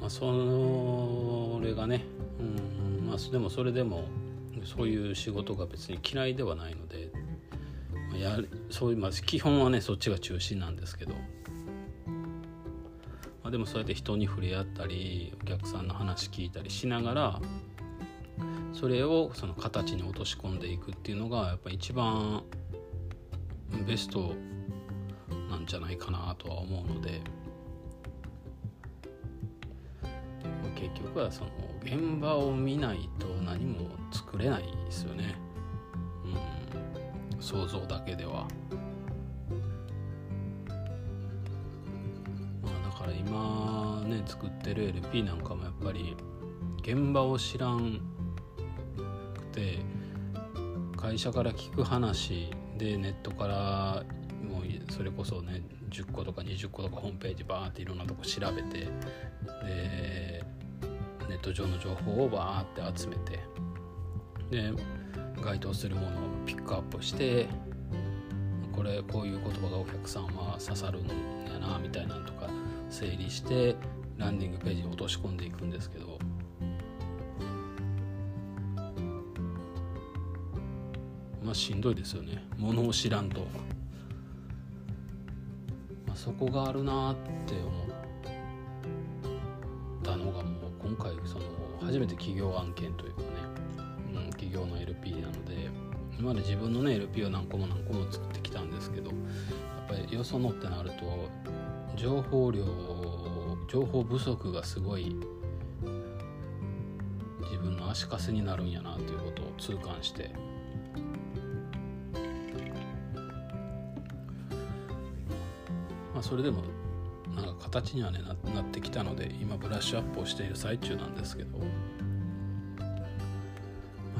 まあ、それがね、うんまあ、でもそれでもそういう仕事が別に嫌いではないので、まあ、やそういう、まあ、基本はねそっちが中心なんですけど、まあ、でもそうやって人に触れ合ったりお客さんの話聞いたりしながらそれをその形に落とし込んでいくっていうのがやっぱ一番ベストなんじゃないかなとは思うので結局はその現場を見ないと何も作れないですよね、うん、想像だけでは。まあ、だから今ね作ってる LP なんかもやっぱり現場を知らんて会社から聞く話でネットからもうそれこそね10個とか20個とかホームページバーっていろんなとこ調べてでネット上の情報をバーって集めてで該当するものをピックアップしてこれこういう言葉がお客さんは刺さるんやなみたいなのとか整理してランディングページに落とし込んでいくんですけどまあ、しんどいですよね。物を知らんと、まあ、そこがあるなって思ったのがもう今回その初めて企業案件というかね、うん、企業の LP なので。今まで自分のね LP を何個も何個も作ってきたんですけど。やっぱりよそのってなると情報量情報不足がすごい。自分の足かせになるんやなということを痛感して。まあ、それでもなんか形にはねなってきたので今ブラッシュアップをしている最中なんですけど。ま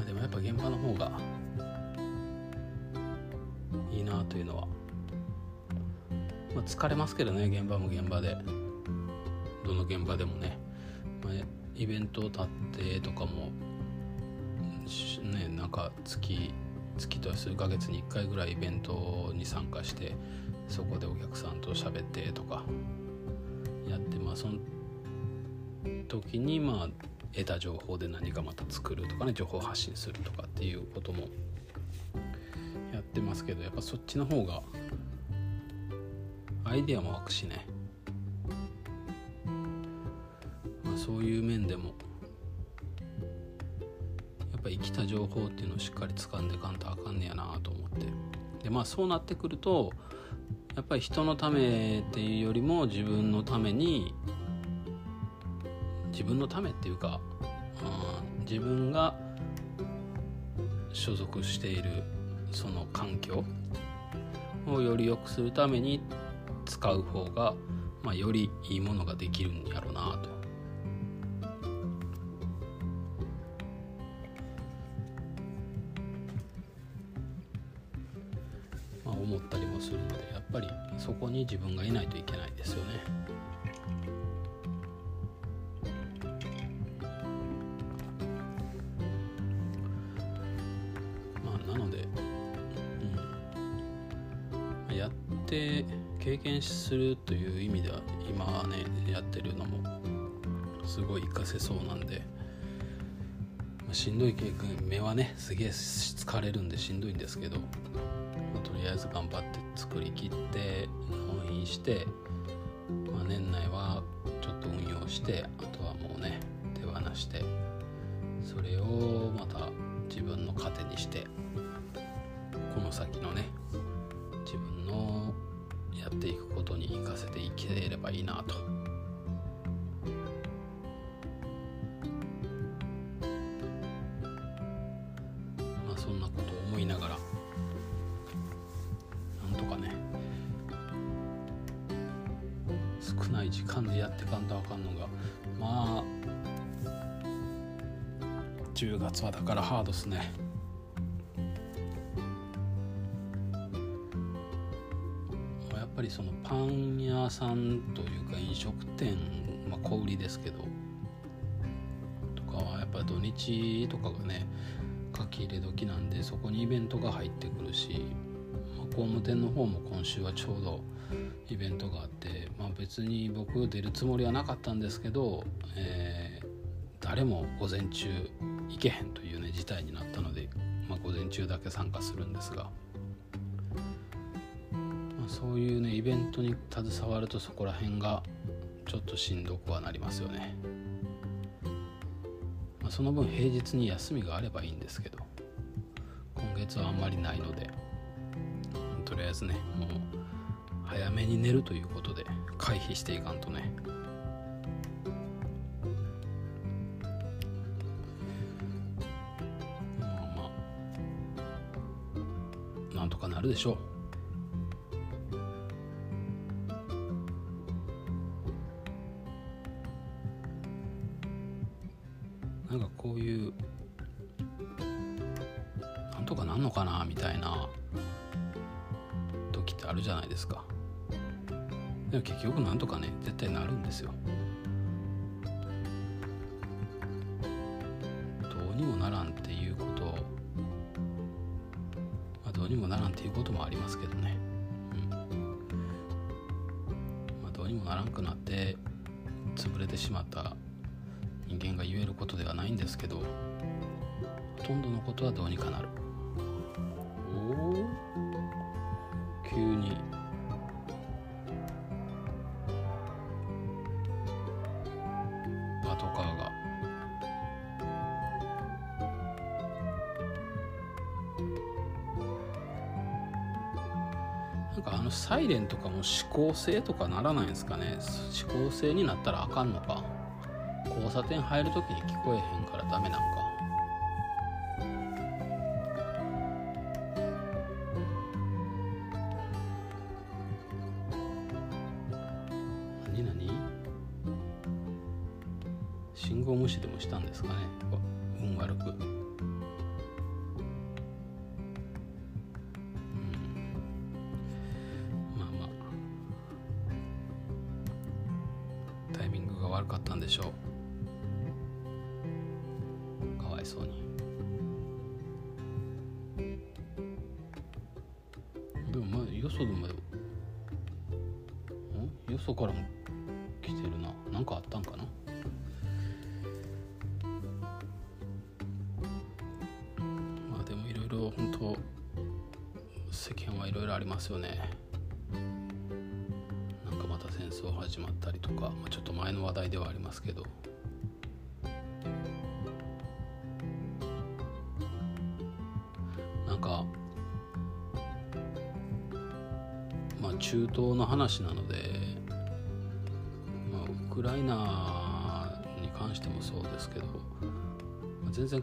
あでもやっぱ現場の方がいいなというのは、まあ、疲れますけどね現場も現場で。どの現場でもね、まあ、イベントを立ってとかもねなんか月月と数ヶ月に1回ぐらいイベントに参加してそこでお客さんと喋ってとかやってまあその時にまあ得た情報で何かまた作るとかね情報発信するとかっていうこともやってますけどやっぱそっちの方がアイデアも湧くしね、まあ、そういう面でもやっぱ生きた情報っていうのをしっかり掴んでかんとあかんねやなと思って。でまあそうなってくるとやっぱり人のためっていうよりも自分のために自分のためっていうか、うん、自分が所属しているその環境をより良くするために使う方が、まあ、よりいいものができるんやろうなと。ぱりそこに自分がいないといけないですよね。まあなので、うん、やって経験するという意味では今はねやってるのもすごい活かせそうなんで。しんどい経験目はねすげえ疲れるんでしんどいんですけど、まあ、とりあえず頑張って作りきって納品して、まあ、年内はちょっと運用してあとはもうね手放してそれをまた自分の糧にしてこの先のね自分のやっていくことに生かせていければいいなと。だからハードっすね。やっぱりそのパン屋さんというか飲食店、まあ、小売りですけどとかはやっぱ土日とかがね書き入れ時なんでそこにイベントが入ってくるし、ま、工務店の方も今週はちょうどイベントがあって、まあ、別に僕出るつもりはなかったんですけど、えー、誰も午前中行けへんというね事態になったので、まあ、午前中だけ参加するんですが、まあ、そういうねイベントに携わるとそこら辺がちょっとしんどくはなりますよね、まあ、その分平日に休みがあればいいんですけど今月はあんまりないのでとりあえずねもう早めに寝るということで回避していかんとねなるでしょう。なんかこういうなんとかなんのかなみたいな時ってあるじゃないですか。でも結局なんとかね絶対なるんですよ。どうにもならんっていうにもならんっていうこともありますけどね、うん。まあ、どうにもならんくなって潰れてしまった人間が言えることではないんですけどほとんどのことはどうにかなる。おお急になんかあのサイレンとかも指向性とかならないんですかね。指向性になったらあかんのか。交差点入る時に聞こえへんからダメなんか。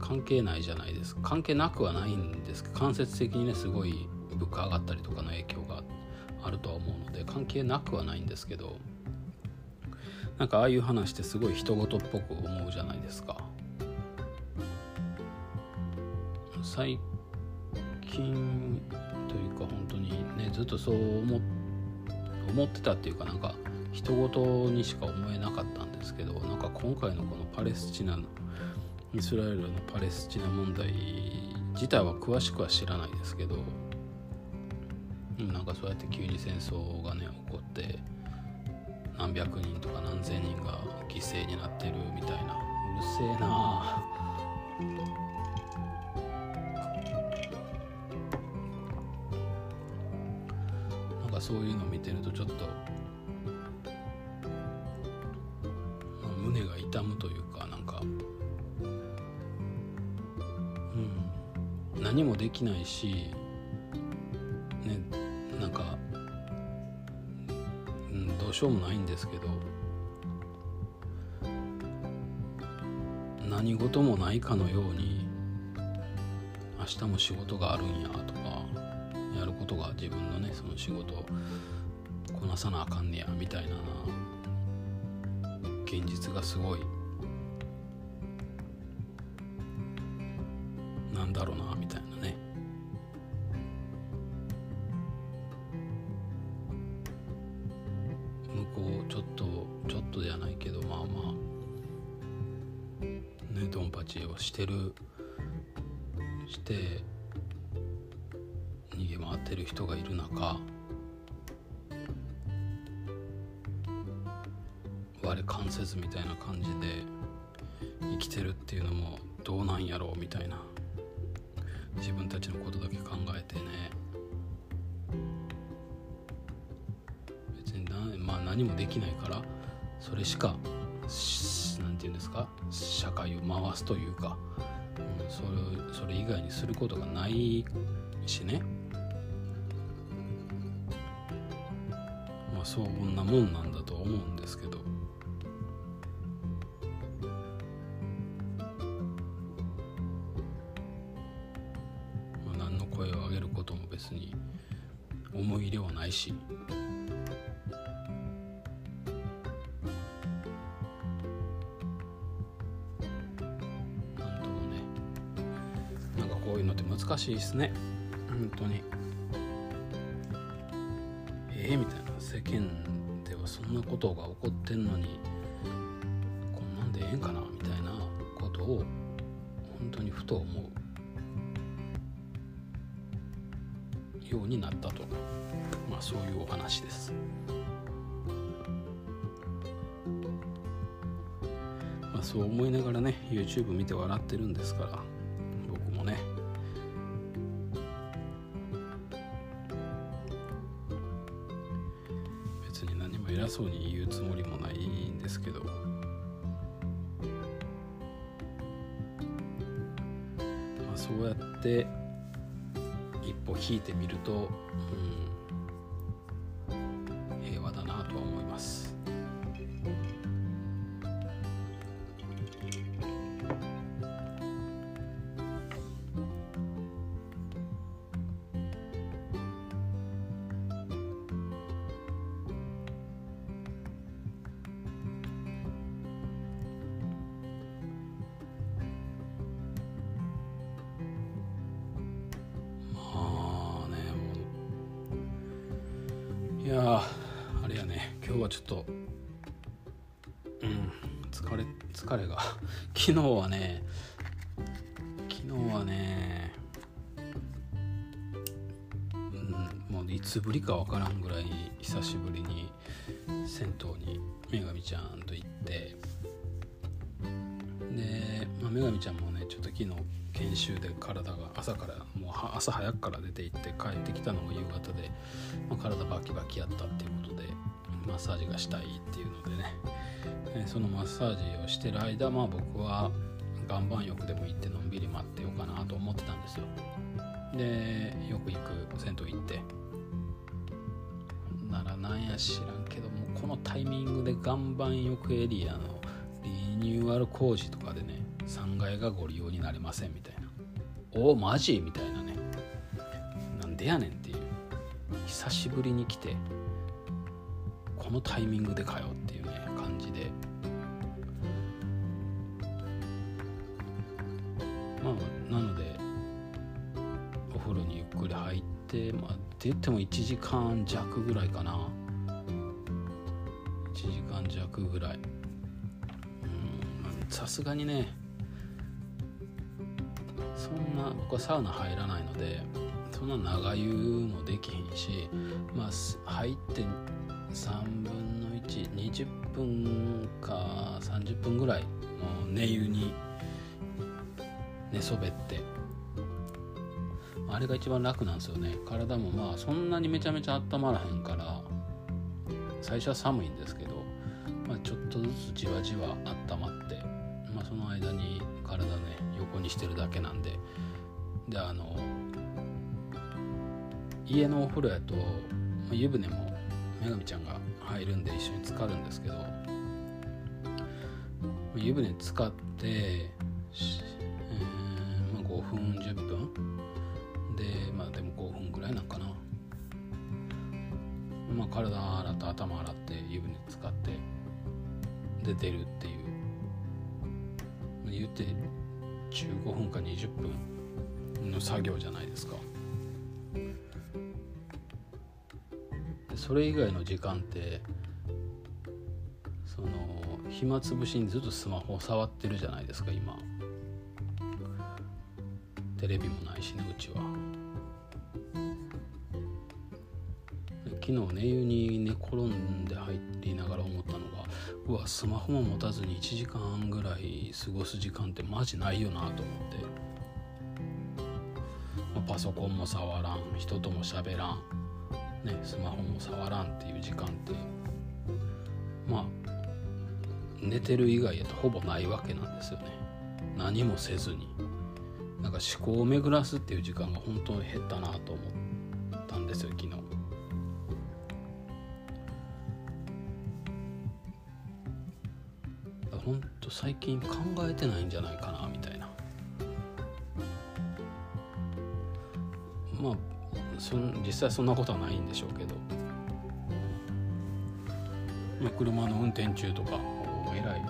関係ないじゃないですか。関係なくはないんですけど間接的にねすごい物価上がったりとかの影響があるとは思うので関係なくはないんですけどなんかああいう話ってすごい人事っぽく思うじゃないですか。最近というか本当にねずっとそう思思ってたっていうかなんか人事にしか思えなかったんですけどなんか今回のこのパレスチナのイスラエルのパレスチナ問題自体は詳しくは知らないですけどなんかそうやって急に戦争がね起こって何百人とか何千人が犠牲になってるみたいな。うるせえな。なんかそういうの見てるとちょっと胸が痛むというか何もできないしねなんか、うん、どうしようもないんですけど何事もないかのように明日も仕事があるんやとかやることが自分のねその仕事をこなさなあかんねやみたいな現実がすごいなんだろうなしてるして逃げ回ってる人がいる中我関せずみたいな感じで生きてるっていうのもどうなんやろうみたいな自分たちのことだけ考えてね。別にな、まあ、何もできないからそれしか何て言うんですか社会を回すというか、うん、それそれ以外にすることがないしね。まあそんなもんなんだと思うんですけど。何の声を上げることも別に思い入れはないし。しいですね。本当に。ええー、みたいな世間ではそんなことが起こってんのにこんなんでええんかなみたいなことを本当にふと思う。ようになったと、まあ、そういうお話です。まあ、そう思いながらね YouTube 見て笑ってるんですから。そうに言うつもりもないんですけど。まあそうやって一歩引いてみると、うんいます。やあれやね。今日はちょっとうん疲れ疲れが。(laughs) 昨日はね昨日はねうんもういつぶりか分からんぐらい久しぶりに銭湯に女神ちゃんと行って、まあ、女神ちゃんもねちょっと昨日研修で体が朝からもう朝早くから出て行って帰ってきたのも夕方で、まあ、体バキバキやったっていうことでマッサージがしたいっていうのでね。そのマッサージをしてる間まあ僕は岩盤浴でも行ってのんびり待ってようかなと思ってたんですよ。でよく行く銭湯行って。ならなんや知らんけどもこのタイミングで岩盤浴エリアのリニューアル工事とかでね3階がご利用になりませんみたいな。おおマジ？みたいなね。なんでやねんっていう。久しぶりに来てこのタイミングでかよっていうね感じで。まあなのでお風呂にゆっくくり入って、まあ、って言っても1時間弱ぐらいかな。1時間弱ぐらい。さすがにね僕はサウナ入らないのでそんな長湯もできへんしまあ入って3分の120分か30分ぐらいの寝湯に寝そべって。あれが一番楽なんですよね。体もまあそんなにめちゃめちゃ温まらへんから最初は寒いんですけど、まあ、ちょっとずつじわじわ温まって、まあ、その間に体ね横にしてるだけなんでであの家のお風呂やと、湯船も女神ちゃんが入るんで一緒に浸かるんですけど湯船使って、えーまあ、5分10分。でまあでも5分ぐらいなんかな。まあ体洗って頭洗って湯船使ってで出るっていう。言って15分か20分の作業じゃないですか。それ以外の時間ってその暇つぶしにずっとスマホを触ってるじゃないですか今。テレビもないしねうちは。昨日寝湯に寝転んで入りながら思ったのがうわスマホも持たずに1時間ぐらい過ごす時間ってマジないよなと思って、パソコンも触らん人とも喋らんね、スマホも触らんっていう時間ってまあ寝てる以外やとほぼないわけなんですよね。何もせずに。なんか思考を巡らすっていう時間が本当に減ったなと思ったんですよ昨日。本当最近考えてないんじゃないかな。そ実際そんなことはないんでしょうけど、まあ、車の運転中とかお偉い。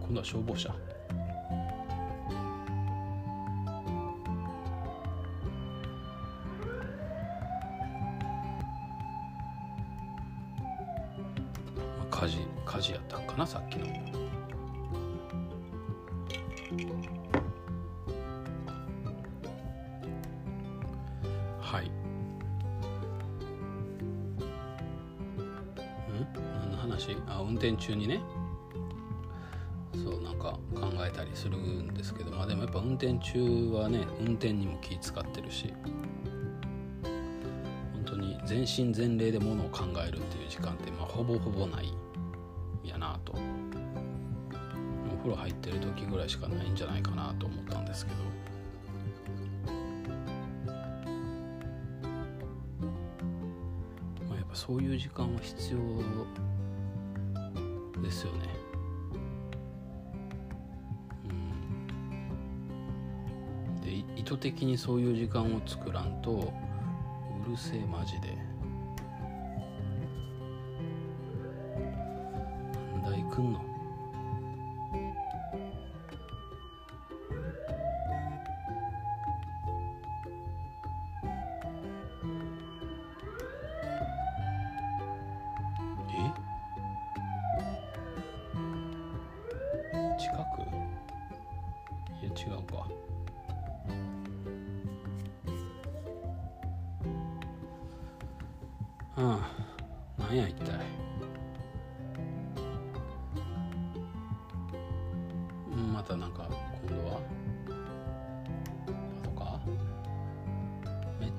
今度は消防車。中はね運転にも気使ってるし本当に全身全霊でものを考えるっていう時間ってまあほぼほぼないやなと。お風呂入ってる時ぐらいしかないんじゃないかなと思ったんですけど。やっぱそういう時間は必要的にそういう時間を作らんとうるせえマジで。なんだ行くんの？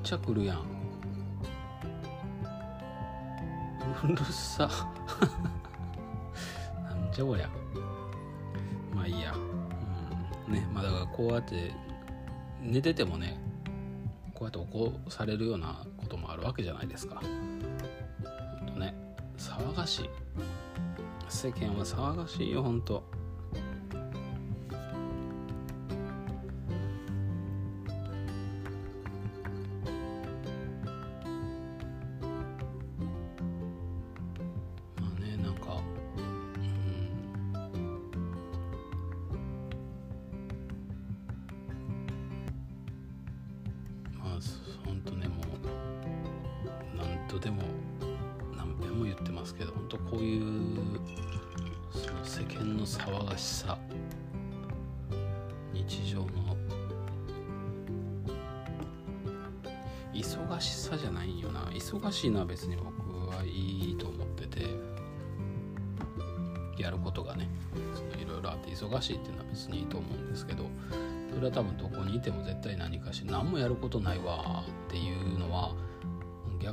ちゃ来るやん。うるさ。(laughs) なんじゃこりゃ。まあいいや。うん。ねまあだからこうやって寝ててもねこうやって起こされるようなこともあるわけじゃないですか。ほんとね。騒がしい。世間は騒がしいよほんと。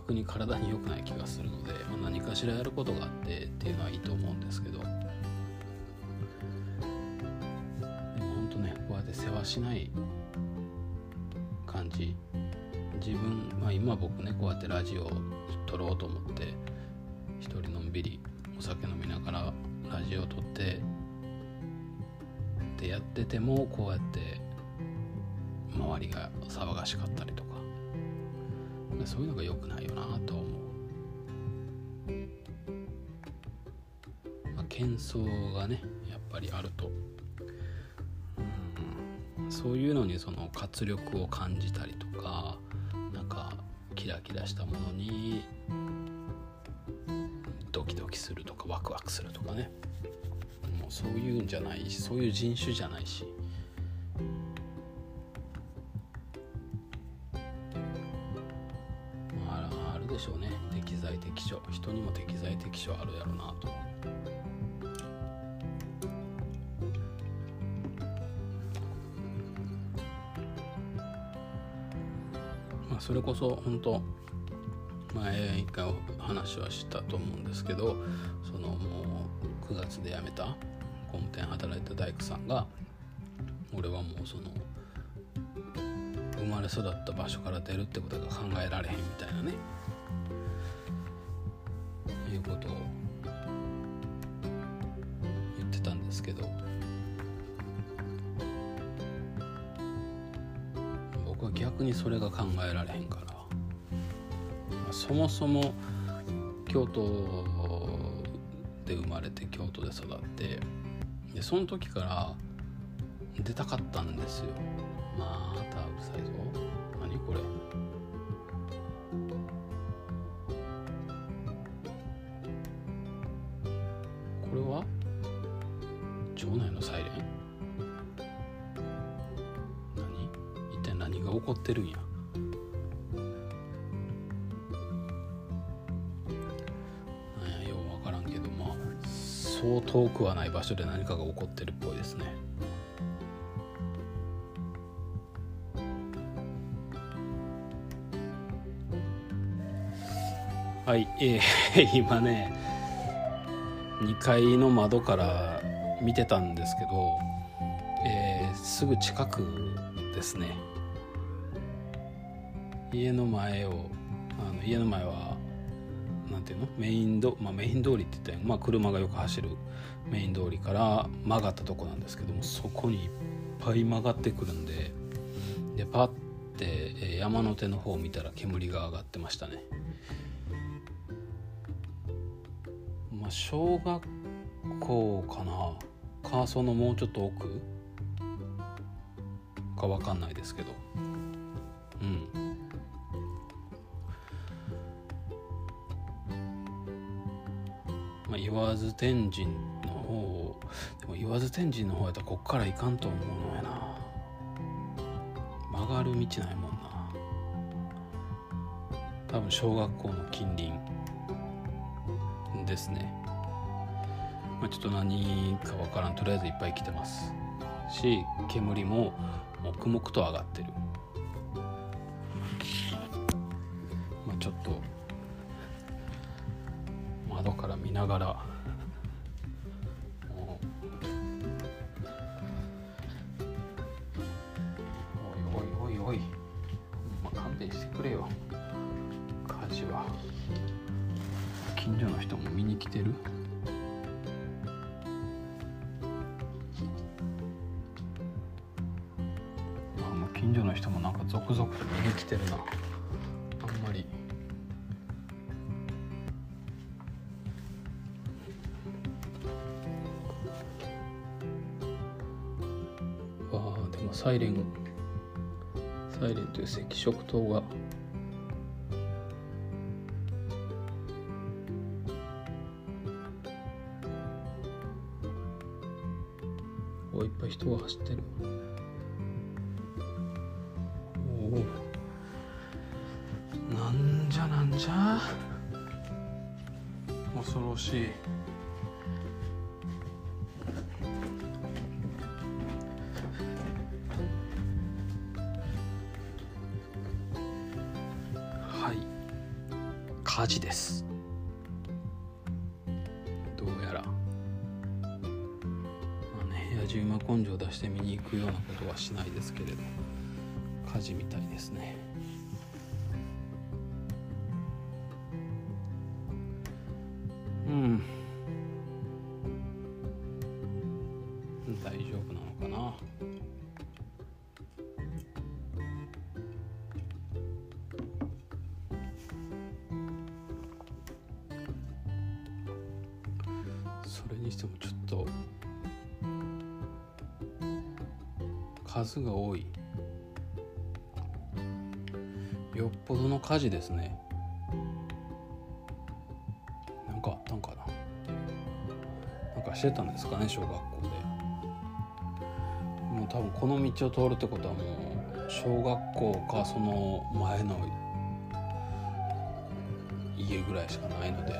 逆に体に良くない気がするので、まあ、何かしらやることがあってっていうのはいいと思うんですけど。でも本当ねこうやって世話しない感じ。自分、まあ、今僕ねこうやってラジオを撮ろうと思って一人のんびりお酒飲みながらラジオを撮ってでやっててもこうやって周りが騒がしかったりとか。そういうのが良くないよなと思う、まあ、喧騒がねやっぱりあると、うん、そういうのにその活力を感じたりとかなんかキラキラしたものにドキドキするとかワクワクするとかね。もうそういうんじゃないしそういう人種じゃないし。でしょうね。適材適所。人にも適材適所あるやろなと。まあそれこそ本当前一回話はしたと思うんですけどそのもう9月で辞めた工務店働いた大工さんが俺はもうその生まれ育った場所から出るってことが考えられへんみたいなね。いうことを言ってたんですけど。僕は逆にそれが考えられへんから。そもそも京都で生まれて京都で育ってでその時から出たかったんですよ。またうるさいぞ何これ？これは？場内のサイレン？何？一体何が起こってるんや？そう遠くはない場所で何かが起こってるっぽいですねはい、えー、(laughs) 今ね2階の窓から見てたんですけど、えー、すぐ近くですね家の前をあの家の前はなんていうの？メインド、まあ、メイン通りって言ったら、まあ、車がよく走るメイン通りから曲がったとこなんですけどもそこにいっぱい曲がってくるんででパッて山の手の方を見たら煙が上がってましたね。小学校かな。カーソのもうちょっと奥か分かんないですけど。うん。まあ、言わず天神の方でも言わず天神の方やったらこっから行かんと思うのやな。曲がる道ないもんな。多分小学校の近隣ですね、まあ、ちょっと何かわからん。とりあえずいっぱい来てます。し煙も黙々と上がってる。まあちょっと窓から見ながらサイレン。サイレンという赤色灯が。おいっぱい人が走ってる。しないですけれど火事みたいですね。数が多い。よっぽどの火事ですね。なんかあったんかな。なんかしてたんですかね小学校で。もう多分この道を通るってことはもう小学校かその前の家ぐらいしかないので。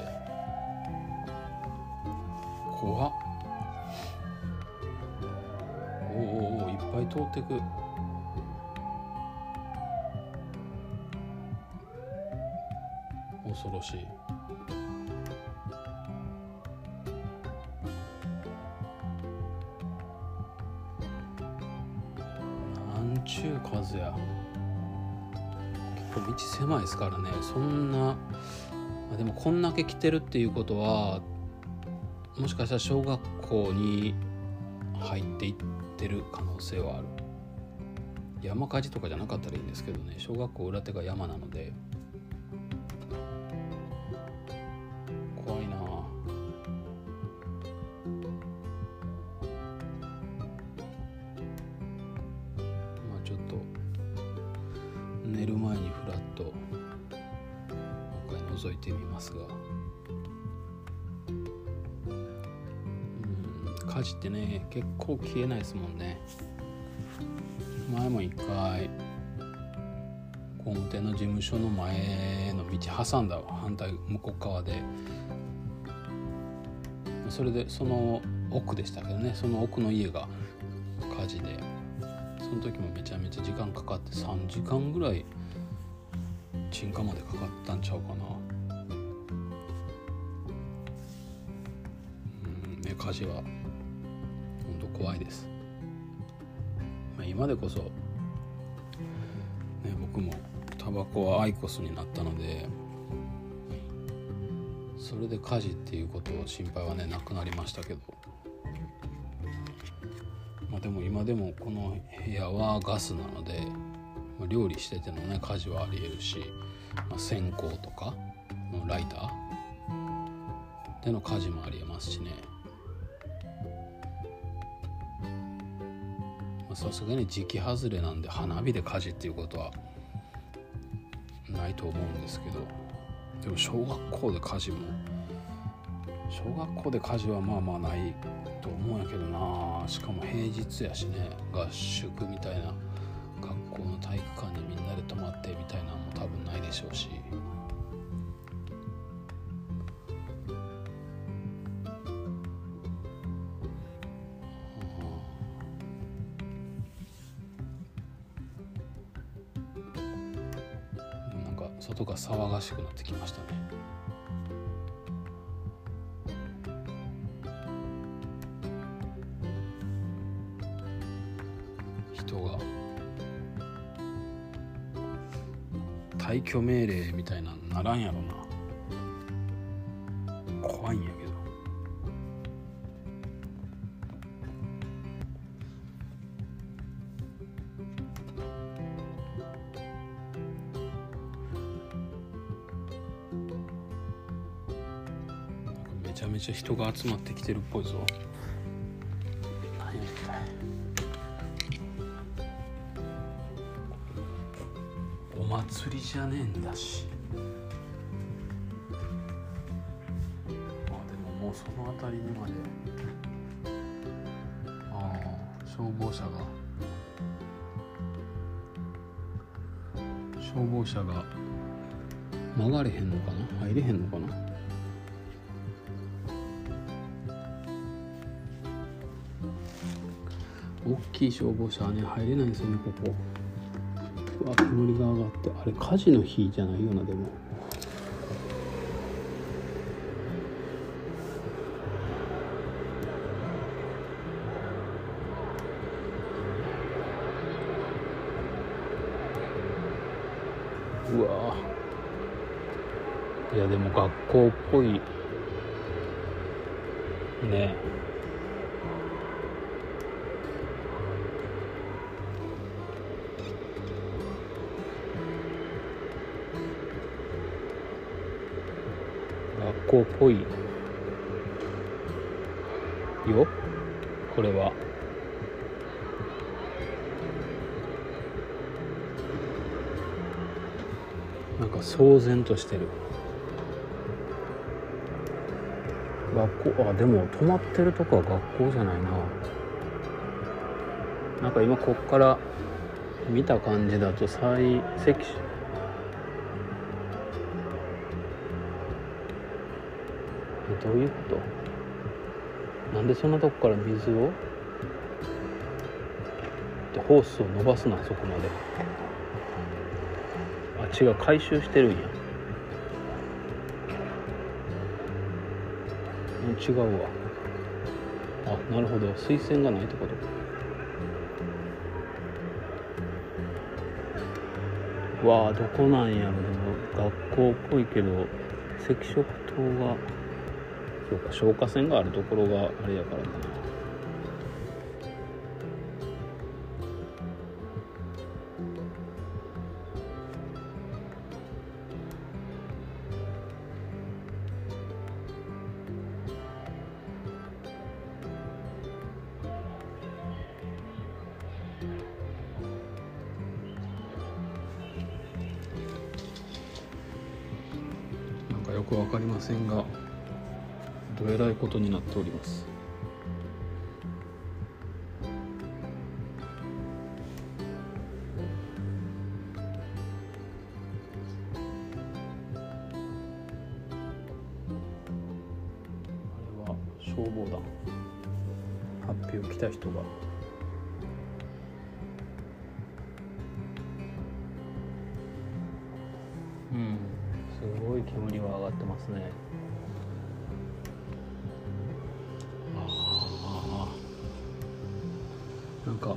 怖っ。おおいっぱいく。恐ろしい。なんちゅう数や。結構道狭いですからね。そんなでもこんだけ来てるっていうことはもしかしたら小学校に入っていってる可能性はある。山火事とかじゃなかったらいいんですけどね。小学校裏手が山なので。怖いな。まあちょっと寝る前にフラッともう一回覗いてみますが。火事ってね結構消えないですもんね。前も一回工務店の事務所の前の道挟んだ反対向こう側で。それでその奥でしたけどね。その奥の家が火事で。その時もめちゃめちゃ時間かかって3時間ぐらい鎮火までかかったんちゃうかな。うんね火事は怖いです、まあ、今でこそ、ね、僕もタバコはアイコスになったのでそれで火事っていうことを心配はねなくなりましたけど。まあでも今でもこの部屋はガスなのでまあ料理しててのね火事はありえるし、まあ、線香とかのライターでの火事もありえますしね。さすがに時期外れなんで花火で火事っていうことはないと思うんですけどでも小学校で火事も小学校で火事はまあまあないと思うんやけどな。しかも平日やしね合宿みたいな学校の体育館にみんなで泊まってみたいなのも多分ないでしょうし。なんか外が騒がしくなってきましたね人が退去命令みたいなんならんやろな人が集まってきてるっぽいぞ。何や一体祭りじゃねえんだし。あでももうその辺りにまで。ああ消防車が。消防車が。曲がれへんのかな？入れへんのかな？大きい消防車はね入れないんですよねここ。うわ煙が上がって。あれ火事の日じゃないよなでも。うわ。いやでも学校っぽい。ね。校っぽいよ。これは。なんか騒然としてる。学校あでも泊まってるとこは学校じゃないな。なんか今こっから見た感じだと最セどういうこと？なんでそんなとこから水を？でホースを伸ばすなそこまで。あ違う回収してるんや。違うわ。あなるほど。水栓がないってこと？わあどこなんやろ。でも学校っぽいけど赤色灯が。そうか消火栓があるところがあれやからかな。ことになっております。あれは消防団。発表来た人が。うん。すごい煙が上がってますね。なん。か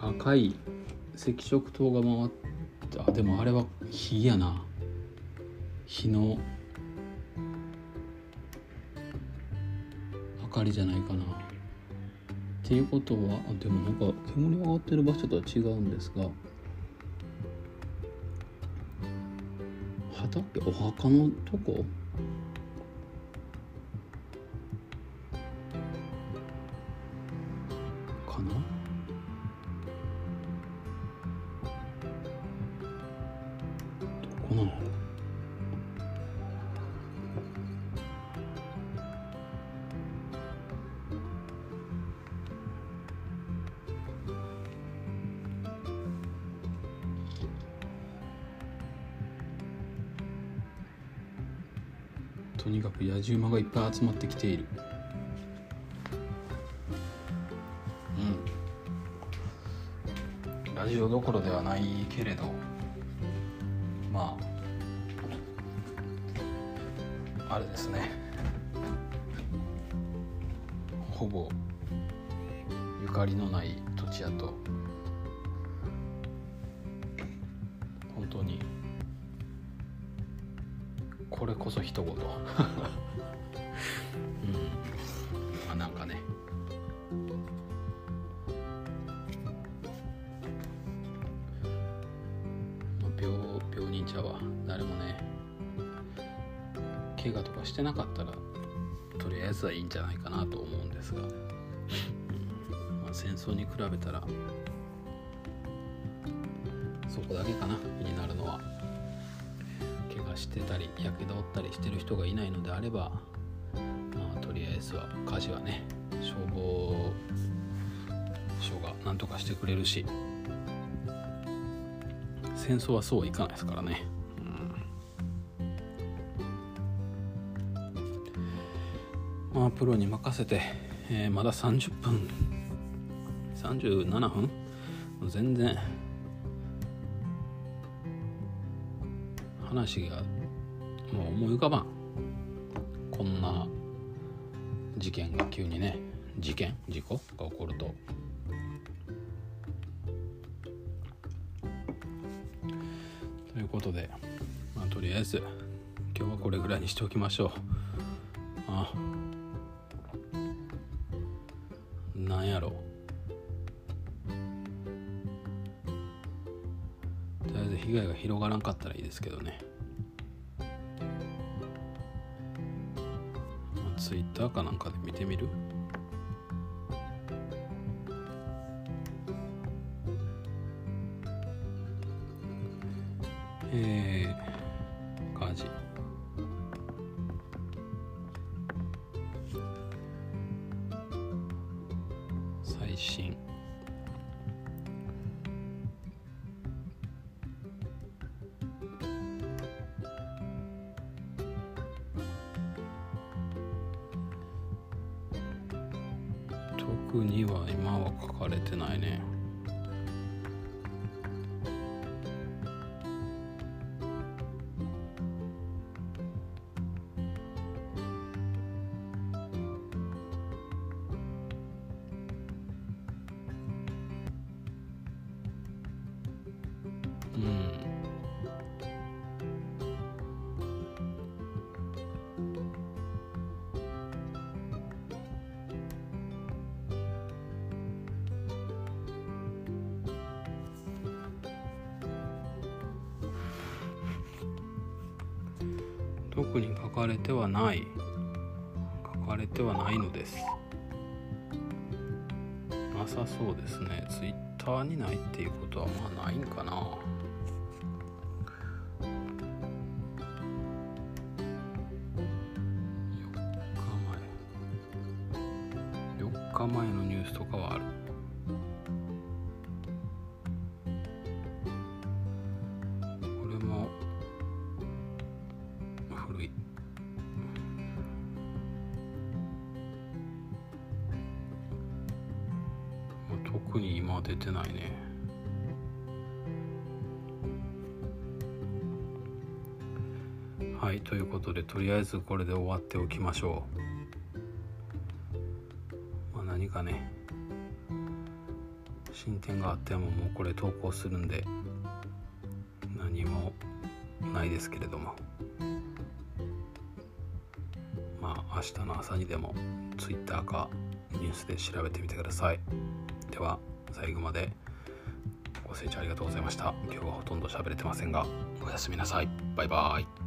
赤い赤色灯が回ってあでもあれは火やな。火の明かりじゃないかな。っていうことはあでもなんか煙が上がってる場所とは違うんですが畑お墓のとこ？ジウマがいっぱい集まってきている。うん。ラジオどころではないけれどまああれですね。比べたら。そこだけかな気になるのは。怪我してたりやけどったりしてる人がいないのであればまあとりあえずは火事はね消防署が何とかしてくれるし戦争はそうはいかないですからね、まあプロに任せて、えー、まだ30分37分全然話がもう思い浮かばん。こんな事件が急にね事件事故が起こると。ということで、まあ、とりあえず今日はこれぐらいにしておきましょう。あなんやろ。と被害が広がらんかったらいいですけどねツイッターかなんかで見てみる？あえずこれで終わっておきましょう、まあ、何かね進展があってももうこれ投稿するんで何もないですけれども。まあ明日の朝にでも Twitter かニュースで調べてみてください。では最後までご清聴ありがとうございました。今日はほとんど喋れてませんがおやすみなさい。バイバイ。